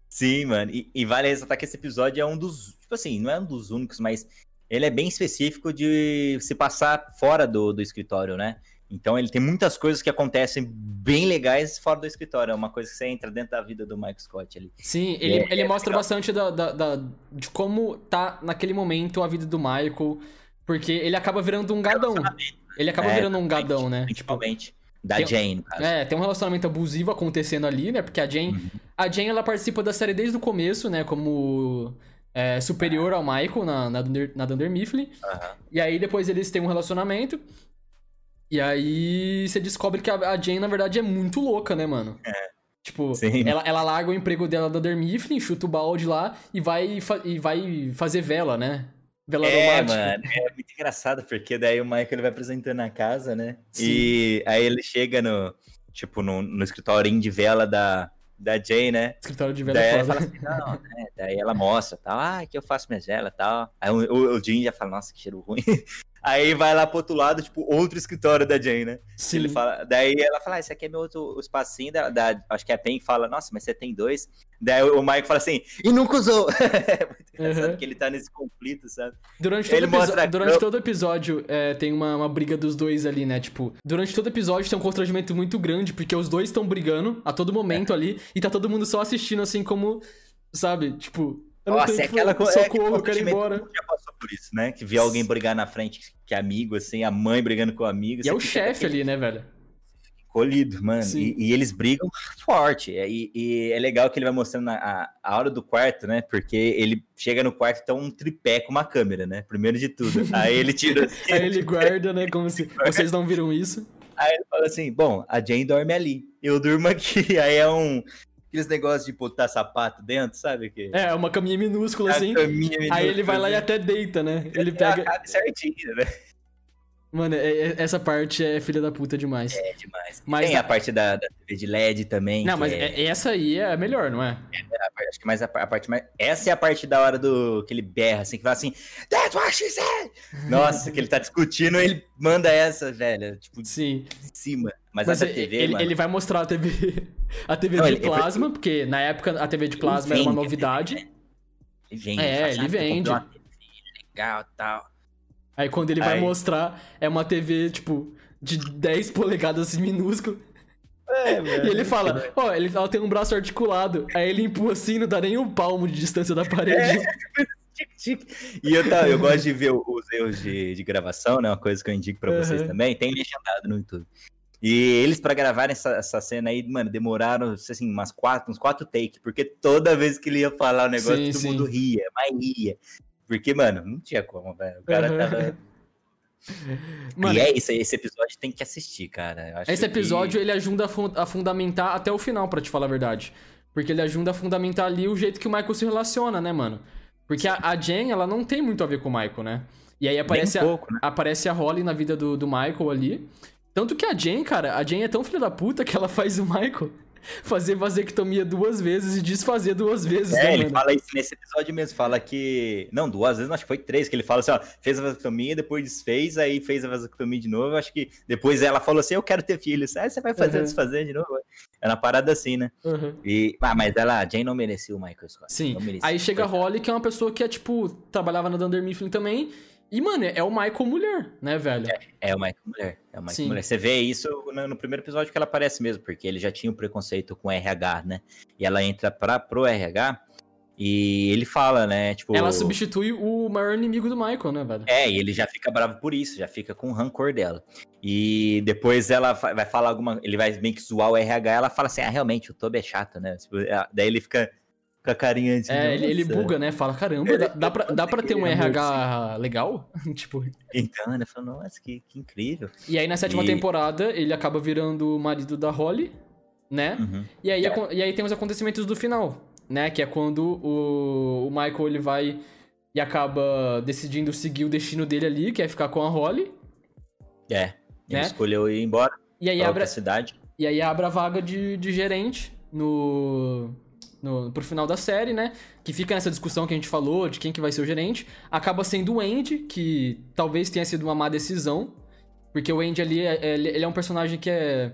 Sim, mano. E, e vale ressaltar que esse episódio é um dos. Tipo assim, não é um dos únicos, mas ele é bem específico de se passar fora do, do escritório, né? Então ele tem muitas coisas que acontecem bem legais fora do escritório. É uma coisa que você entra dentro da vida do Mike Scott ali. Sim, ele, é, ele é mostra legal. bastante da, da, da, de como tá naquele momento a vida do Michael. Porque ele acaba virando um gadão. Ele acaba é, virando um gadão, né? Principalmente. Da tem, Jane, no caso. É, tem um relacionamento abusivo acontecendo ali, né? Porque a Jane. Uhum. A Jane ela participa da série desde o começo, né? Como é, superior ao Michael na, na, Dunder, na Dunder Mifflin. Uhum. E aí depois eles têm um relacionamento. E aí você descobre que a, Jane, na verdade, é muito louca, né, mano? É. Tipo, ela, ela larga o emprego dela da Dermiflin, chuta o balde lá e vai, e vai fazer vela, né? Vela é, mano, é muito engraçado, porque daí o Michael ele vai apresentando a casa, né? Sim. E aí ele chega no, tipo, no, no escritório de vela da, da Jane, né? Escritório de vela daí ela fala assim, não, né? Daí ela mostra, tal, ah, que eu faço minha vela e tal. Aí o, o, o Jim já fala, nossa, que cheiro ruim. Aí vai lá pro outro lado, tipo, outro escritório da Jane, né? Sim. Ele fala, daí ela fala, ah, esse aqui é meu outro espacinho da, da, Acho que a Pen fala, nossa, mas você tem dois. Daí o Mike fala assim, e nunca usou. é muito engraçado uhum. que ele tá nesse conflito, sabe? Durante todo, ele mostra... durante todo episódio é, tem uma, uma briga dos dois ali, né? Tipo, durante todo episódio tem um constrangimento muito grande, porque os dois estão brigando a todo momento é. ali, e tá todo mundo só assistindo assim como. Sabe? Tipo, eu Nossa, é aquela coisa. Socorro, é eu quero ir embora. Já passou por isso, né? Que vê alguém brigar na frente, que é amigo, assim, a mãe brigando com o amigo. E é o chefe ali, né, velho? Colhido, mano. E, e, eles brigam forte. E, e, é legal que ele vai mostrando a, a hora do quarto, né? Porque ele chega no quarto e tá um tripé com uma câmera, né? Primeiro de tudo. Aí ele tira. Assim, Aí ele guarda, né? Como se vocês não viram isso. Aí ele fala assim: bom, a Jane dorme ali. Eu durmo aqui. Aí é um aqueles negócios de botar sapato dentro, sabe? Que... É, uma caminha minúscula assim. Caminha minúscula, aí ele vai lá e assim. até deita, né? Ele pega. Certinho, né? Mano, é, é, essa parte é filha da puta demais. É demais. Mas Tem a, a parte da, da, TV de LED também. Não, mas é... essa aí é a melhor, não é? é acho que mais a, a, parte mais. Essa é a parte da hora do que ele berra, assim, que fala assim, That's what she said! Nossa, que ele tá discutindo, ele manda essa, velho. Tipo, Sim. de cima. Mas, mas a TV. Ele, mano... ele vai mostrar a TV. A TV não, de ele, plasma, ele... porque na época a TV de plasma era uma novidade. Né? Ele vende. É, ele vende. Legal tal. Aí quando ele Aí. vai mostrar, é uma TV, tipo, de 10 polegadas assim, minúsculo. É, e ele fala, ó, oh, ele, ela tem um braço articulado. Aí ele empurra assim, não dá nem um palmo de distância da parede. É. E eu, tá, eu gosto de ver os erros de, de gravação, né? Uma coisa que eu indico pra uhum. vocês também. Tem legendado no YouTube. E eles, para gravar essa, essa cena aí, mano, demoraram, assim, umas quatro, uns quatro takes, porque toda vez que ele ia falar o negócio, sim, todo sim. mundo ria, mas ria. Porque, mano, não tinha como, velho. O cara uhum. tava. Mano, e é isso, esse episódio tem que assistir, cara. esse episódio que... ele ajuda a, fundamentar até o final, para te falar a verdade. Porque ele ajuda a fundamentar ali o jeito que o Michael se relaciona, né, mano? Porque a, a Jen, ela não tem muito a ver com o Michael, né? E aí aparece, pouco, a, né? aparece a Holly na vida do, do Michael ali. Tanto que a Jen, cara, a Jen é tão filha da puta que ela faz o Michael fazer vasectomia duas vezes e desfazer duas vezes. É, né, ele mano? fala isso nesse episódio mesmo. Fala que. Não, duas vezes, acho que foi três, que ele fala assim: ó, fez a vasectomia, depois desfez, aí fez a vasectomia de novo. Acho que depois ela falou assim: eu quero ter filhos. Aí você vai fazer uhum. desfazer de novo. É uma parada assim, né? Uhum. E, ah, mas ela, a Jane não merecia o Michael Scott. Sim. Aí chega a Holly, que é uma pessoa que é, tipo, trabalhava na Dunder Mifflin também. E, mano, é o Michael mulher, né, velho? É, é o Michael mulher. É o Michael Sim. mulher. Você vê isso no, no, primeiro episódio que ela aparece mesmo, porque ele já tinha um preconceito com RH, né? E ela entra pra, pro RH e ele fala, né? Tipo. Ela substitui o maior inimigo do Michael, né, velho? É, e ele já fica bravo por isso, já fica com o rancor dela. E depois ela vai falar alguma. Ele vai meio que zoar o RH, ela fala assim: ah, realmente, o Toby é chato, né? Tipo, é, daí ele fica com a carinha assim. É, ele, ele, buga, né? Fala, caramba, dá, dá, pra, dá pra ter um RH legal? tipo. Então, né? Fala, nossa, que, que incrível. E aí na sétima e... temporada ele acaba virando o marido da Holly, né? Uhum. E, aí, é. e aí tem os acontecimentos do final. né? Que é quando o, o Michael ele vai e acaba decidindo seguir o destino dele ali, que é ficar com a Holly. É, ele né? escolheu ir embora e aí abre, cidade. E aí abre a vaga de, de gerente no, no, pro final da série, né? Que fica nessa discussão que a gente falou de quem que vai ser o gerente. Acaba sendo o Andy, que talvez tenha sido uma má decisão. Porque o Andy ali, é, ele é um personagem que é...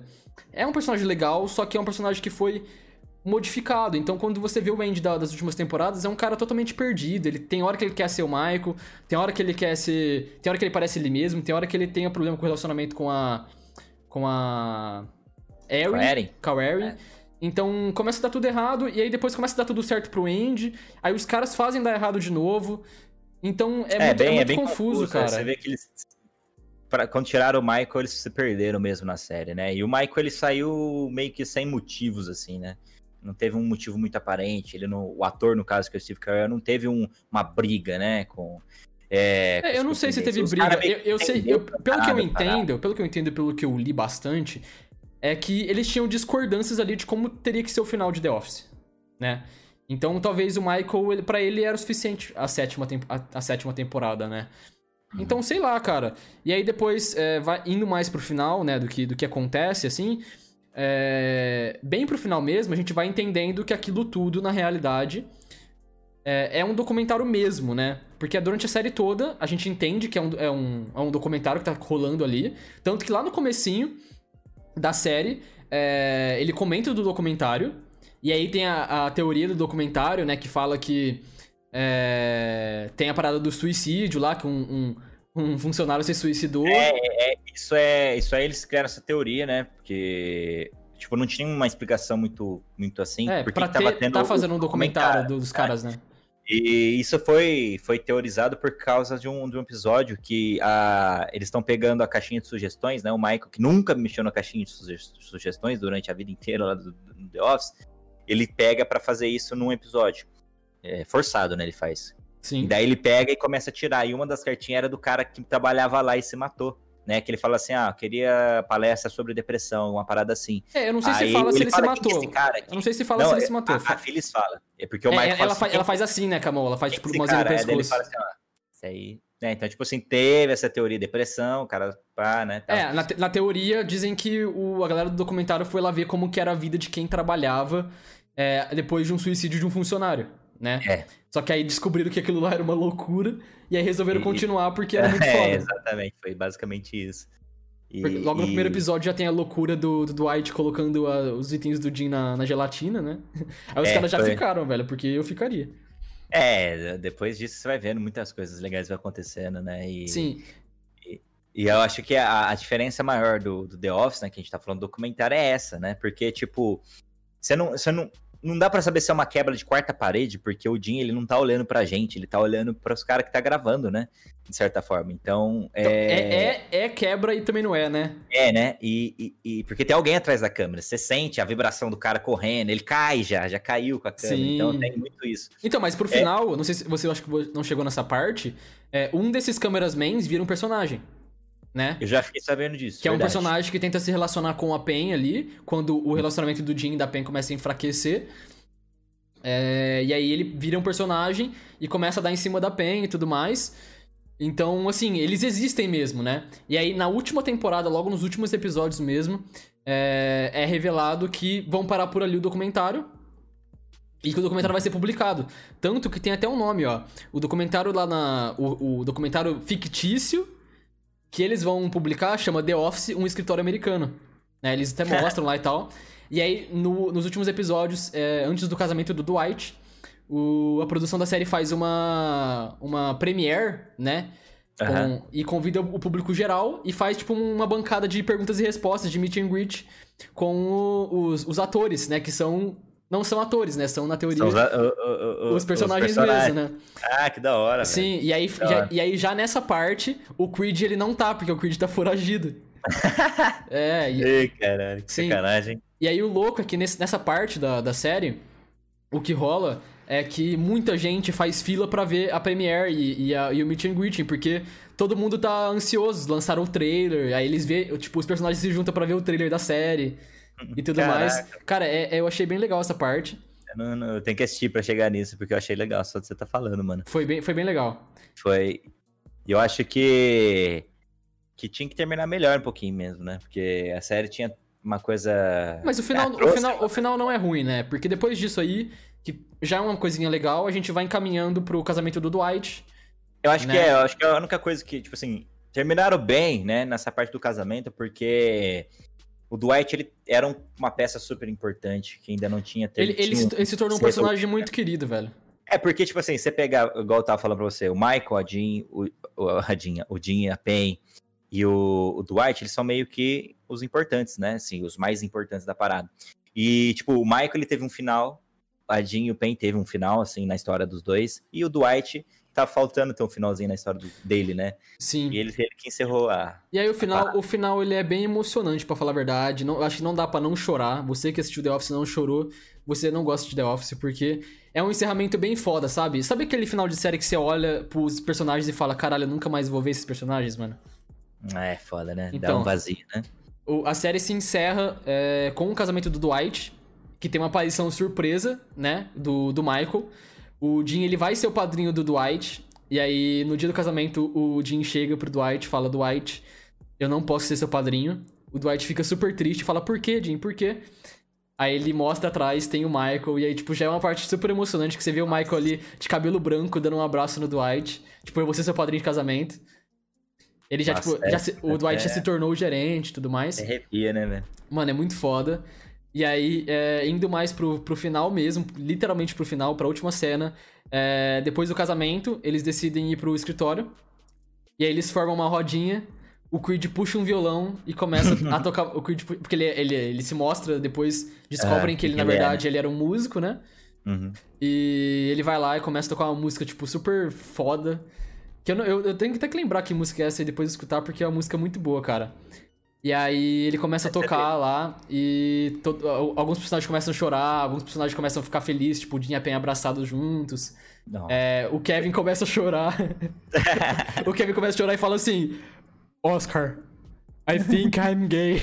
É um personagem legal, só que é um personagem que foi modificado. Então, quando você vê o Andy das últimas temporadas, é um cara totalmente perdido. Ele tem hora que ele quer ser o Michael, tem hora que ele quer ser. Tem hora que ele parece ele mesmo, tem hora que ele tem um problema com o relacionamento com a. Com a. Erin. Com a Erin. É. Então começa a dar tudo errado, e aí depois começa a dar tudo certo pro Andy. Aí os caras fazem dar errado de novo. Então é, é muito, é bem, é muito confuso, confuso, cara. Você vê que eles. Pra, quando tiraram o Michael, eles se perderam mesmo na série, né? E o Michael ele saiu meio que sem motivos, assim, né? não teve um motivo muito aparente. Ele não, o ator, no caso, que é o Steve Carell, não teve um, uma briga, né, com... É, é, eu não sei se teve briga. Eu, eu sei, eu, pelo que eu entendo, pelo que eu entendo, pelo que eu li bastante, é que eles tinham discordâncias ali de como teria que ser o final de The Office, né? Então, talvez o Michael, para ele era o suficiente a sétima, a, a sétima temporada, né? Então, sei lá, cara. E aí depois, é, vai indo mais pro final, né, do que, do que acontece, assim é, bem pro final mesmo, a gente vai entendendo que aquilo tudo, na realidade, é, é, um documentário mesmo, né? Porque durante a série toda, a gente entende que é um, é um, é um documentário que tá rolando ali. Tanto que lá no comecinho da série, é, ele comenta do documentário. E aí tem a, a, teoria do documentário, né? Que fala que é, tem a parada do suicídio lá, que um, um, um funcionário se suicidou. É, é, isso é, isso aí eles criaram essa teoria, né? Porque tipo, não tinha uma explicação muito, muito assim. É, porque pra ter, tava tendo tá fazendo um documentário dos né? caras, né? E isso foi, foi teorizado por causa de um, de um episódio que a, eles estão pegando a caixinha de sugestões, né? O Michael, que nunca mexeu na caixinha de sugestões durante a vida inteira lá do, do The Office, ele pega para fazer isso num episódio. É, forçado, né? Ele faz. Sim. E daí ele pega e começa a tirar. E uma das cartinhas era do cara que trabalhava lá e se matou né? Que ele fala assim, ah, queria palestra sobre depressão, uma parada assim. É, eu não sei Aí se fala se ele, se matou. Eu não sei se fala não, se ele se matou. A, a Phyllis fala. É porque o é, Michael ela, faz, ela faz assim, né, Camol? Ela faz tipo uma no pescoço. É, ele fala assim, ó, isso aí... É, então, tipo assim, teve essa teoria de depressão, o cara, pá, né? Tal. É, na, te, na teoria dizem que o, a galera do documentário foi lá ver como que era a vida de quem trabalhava é, depois de um suicídio de um funcionário, né? É. Só que aí descobriram que aquilo lá era uma loucura e aí resolveram e, continuar porque era muito é, foda. É, exatamente, foi basicamente isso. E, logo no primeiro episódio já tem a loucura do, do Dwight colocando a, os itens do Jim na, na, gelatina, né? Aí os é, caras já foi... ficaram, velho, porque eu ficaria. É, depois disso você vai vendo muitas coisas legais acontecendo, né? E, Sim. E, e eu acho que a, a, diferença maior do, do The Office, né, que a gente tá falando do documentário, é essa, né? Porque, tipo, você não, você não, não dá para saber se é uma quebra de quarta parede, porque o Jim, ele não tá olhando pra gente, ele tá olhando para os caras que tá gravando, né? De certa forma. Então, é... Então, é... é... é... quebra e também não é, né? É, né? E, e, e, porque tem alguém atrás da câmera. Você sente a vibração do cara correndo, ele cai já, já caiu com a câmera. Sim. Então tem muito isso. Então, mas pro é... final, não sei se você acho que não chegou nessa parte, é, um desses câmeras mans vira um personagem né? Eu já fiquei sabendo disso. Que verdade. é um personagem que tenta se relacionar com a Pen ali, quando o relacionamento do Jim e da Pen começa a enfraquecer. É, e aí ele vira um personagem e começa a dar em cima da Pen e tudo mais. Então, assim, eles existem mesmo, né? E aí, na última temporada, logo nos últimos episódios mesmo, é, é revelado que vão parar por ali o documentário. E que o documentário vai ser publicado. Tanto que tem até um nome, ó. O documentário lá na. O, o documentário fictício que eles vão publicar chama The Office, um escritório americano. Né? Eles até mostram lá e tal. E aí, no, nos últimos episódios, é, antes do casamento do Dwight, o, a produção da série faz uma, uma premiere, né? Com, uhum. E convida o público geral e faz, tipo, uma bancada de perguntas e respostas, de meet and greet, com o, os, os atores, né? Que são não são atores, né? São, na teoria, são os, o, o, os, personagens os, personagens mesmo, né? Ah, que da hora, Sim, e aí, já, e aí já nessa parte, o Creed ele não tá, porque o Creed tá foragido. é, e... Ei, caralho, que Sim. sacanagem. E aí o louco é que nesse, nessa parte da, da série, o que rola é que muita gente faz fila para ver a Premiere e, e, a, e o Meet and Greeting, porque todo mundo tá ansioso, lançaram o trailer, aí eles vê, tipo, os personagens se juntam para ver o trailer da série e tudo Caraca. mais. Cara, é, é, eu achei bem legal essa parte. Eu, não, não, eu tenho que assistir pra chegar nisso, porque eu achei legal, só de você tá falando, mano. Foi bem, foi bem legal. Foi. Eu acho que. que tinha que terminar melhor um pouquinho mesmo, né? Porque a série tinha uma coisa. Mas o final, é, o final, o final não é ruim, né? Porque depois disso aí, que já é uma coisinha legal, a gente vai encaminhando pro casamento do Dwight. Eu acho né? que é, eu acho que é a única coisa que, tipo assim, terminaram bem, né, nessa parte do casamento, porque o Dwight ele era uma peça super importante que ainda não tinha. Ele, ele, se, ele se tornou um personagem muito querido, velho. É porque, tipo assim, você pegar, igual eu tava falando pra você, o Michael, a Jean, o, a Jean, o Jean, a Pen e o, o Dwight, eles são meio que os importantes, né? Assim, os mais importantes da parada. E, tipo, o Michael, ele teve um final, a Jean e o Pen teve um final, assim, na história dos dois, e o Dwight tá faltando ter um finalzinho na história dele, né? Sim. E ele, ele que encerrou a. E aí o final, o final ele é bem emocionante, para falar a verdade. Não, acho que não dá para não chorar. Você que assistiu The Office não chorou, você não gosta de The Office, porque é um encerramento bem foda, sabe? Sabe aquele final de série que você olha pros personagens e fala, caralho, eu nunca mais vou ver esses personagens, mano? É, foda, né? Então, Dá um vazio, né? O, a série se encerra é, com o casamento do Dwight, que tem uma aparição surpresa, né? Do, do Michael. O Jim, ele vai ser o padrinho do Dwight. E aí, no dia do casamento, o Jim chega pro Dwight e fala: Dwight, eu não posso ser seu padrinho. O Dwight fica super triste e fala: Por quê, Jim? Por quê? Aí ele mostra atrás, tem o Michael, e aí, tipo, já é uma parte super emocionante que você vê o Michael ali de cabelo branco dando um abraço no Dwight. Tipo, eu vou ser seu padrinho de casamento. Ele já, Nossa, tipo, é, já se, o Dwight é... já se tornou o gerente e tudo mais. Arrepia, né, velho? Mano, é muito foda. E aí, é, indo mais pro, pro final mesmo, literalmente pro final, pra última cena, é, depois do casamento, eles decidem ir pro escritório. E aí eles formam uma rodinha. O Creed puxa um violão e começa a tocar. O Creed, porque ele, ele, ele se mostra, depois descobrem é, que ele, na verdade, é, né? ele era um músico, né? Uhum. E ele vai lá e começa a tocar uma música, tipo, super foda. Que eu, eu, eu tenho que até que lembrar que música é essa e depois escutar, porque é uma música muito boa, cara. E aí ele começa a tocar lá e to... alguns personagens começam a chorar, alguns personagens começam a ficar felizes, tipo o Dinha Pen abraçados juntos. É, o Kevin começa a chorar. o Kevin começa a chorar e fala assim: Oscar, I think I'm gay.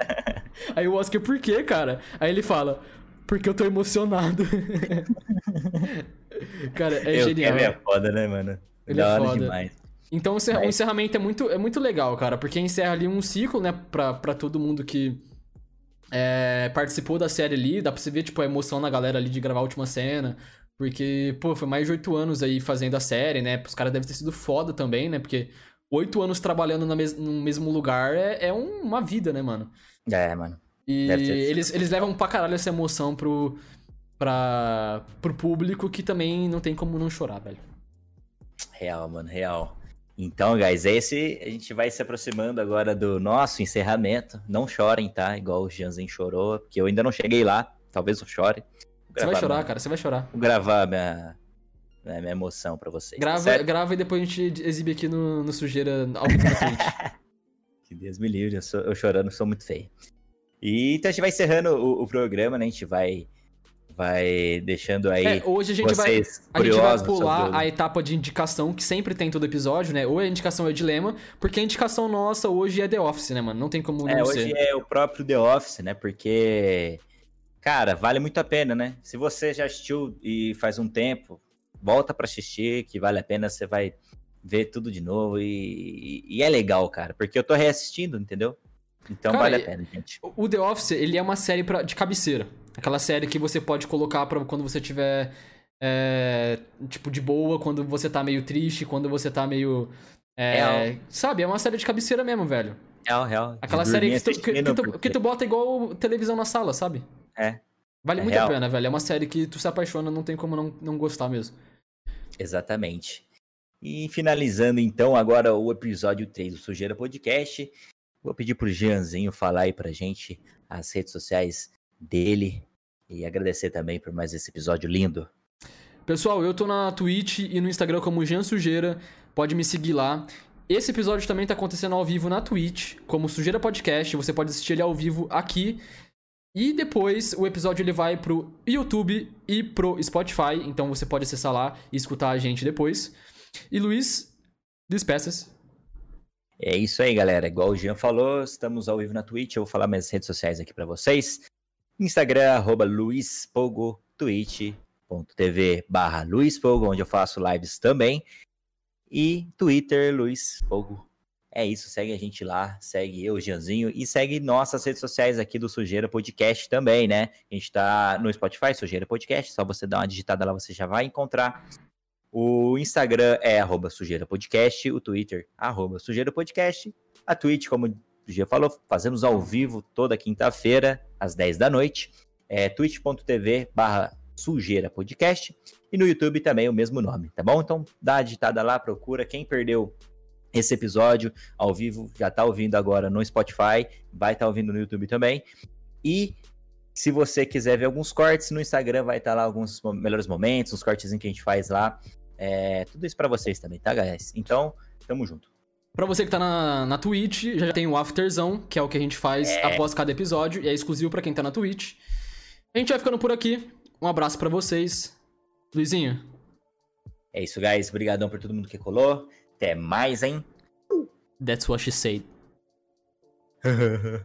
aí o Oscar, por quê, cara? Aí ele fala: Porque eu tô emocionado. cara, é eu, genial. Kevin é foda, né, mano? Ele da é foda. demais. Então o encerramento é muito, é muito legal, cara, porque encerra ali um ciclo, né, pra, pra todo mundo que é, participou da série ali. Dá pra você ver, tipo, a emoção na galera ali de gravar a última cena. Porque, pô, foi mais de oito anos aí fazendo a série, né? Os caras devem ter sido foda também, né? Porque oito anos trabalhando no, mes no mesmo lugar é, é uma vida, né, mano? É, mano. E eles, eles levam pra caralho essa emoção pro, pra, pro público que também não tem como não chorar, velho. Real, mano, real. Então, guys, esse a gente vai se aproximando agora do nosso encerramento. Não chorem, tá? Igual o Janzen chorou, porque eu ainda não cheguei lá. Talvez eu chore. Você vai chorar, minha... cara, você vai chorar. Vou gravar minha, minha emoção pra vocês. Grava, certo? grava e depois a gente exibe aqui no, no Sujeira ao vivo Que Deus me livre, eu, sou, eu chorando sou muito feio. E então a gente vai encerrando o, o programa, né? A gente vai vai deixando aí. É, hoje a gente vai, a gente vai pular a etapa de indicação que sempre tem todo episódio, né? Ou a indicação é o dilema, porque a indicação nossa hoje é The Office, né, mano? Não tem como é, hoje ser. é o próprio The Office, né? Porque cara, vale muito a pena, né? Se você já assistiu e faz um tempo, volta para assistir, que vale a pena, você vai ver tudo de novo e, e é legal, cara, porque eu tô reassistindo, entendeu? Então cara, vale a pena, gente. O The Office, ele é uma série pra, de cabeceira. Aquela série que você pode colocar para quando você tiver. É, tipo, de boa, quando você tá meio triste, quando você tá meio. É, sabe, é uma série de cabeceira mesmo, velho. Real, real. Aquela série que tu, que, que, tu, que tu, bota igual televisão na sala, sabe? É. Vale é muito real. a pena, velho. É uma série que tu se apaixona, não tem como não, não gostar mesmo. Exatamente. E finalizando então agora o episódio 3 do Sujeira Podcast, vou pedir pro Jeanzinho falar aí pra gente as redes sociais dele, e agradecer também por mais esse episódio lindo. Pessoal, eu tô na Twitch e no Instagram como Jean Sujeira, pode me seguir lá. Esse episódio também tá acontecendo ao vivo na Twitch, como Sujeira Podcast, você pode assistir ele ao vivo aqui. E depois o episódio ele vai pro YouTube e pro Spotify, então você pode acessar lá e escutar a gente depois. E Luiz, despeças. É isso aí, galera. Igual o Jean falou, estamos ao vivo na Twitch. Eu vou falar minhas redes sociais aqui para vocês. Instagram, arroba Luiz Pogo twitch.tv barra Luiz Fogo, onde eu faço lives também. E Twitter, Luiz Fogo. É isso, segue a gente lá, segue eu, Gianzinho, e segue nossas redes sociais aqui do Sujeira Podcast também, né? A gente tá no Spotify, Sujeira Podcast, só você dar uma digitada lá, você já vai encontrar. O Instagram é arroba sujeira podcast, o Twitter, arroba sujeira podcast, a Twitch, como o Gia falou, fazemos ao vivo toda quinta-feira, às 10 da noite, é twitch.tv barra sujeira podcast, e no YouTube também o mesmo nome, tá bom? Então dá a digitada lá, procura, quem perdeu esse episódio ao vivo já tá ouvindo agora no Spotify, vai estar tá ouvindo no YouTube também, e se você quiser ver alguns cortes no Instagram, vai estar tá lá alguns melhores momentos, uns cortes que a gente faz lá. É, tudo isso para vocês também, tá, guys? Então, tamo junto. Pra você que tá na, na Twitch, já tem o Afterzão, que é o que a gente faz é. após cada episódio, e é exclusivo para quem tá na Twitch. A gente vai ficando por aqui. Um abraço para vocês. Luizinho. É isso, guys. Obrigadão por todo mundo que colou. Até mais, hein? That's what she said.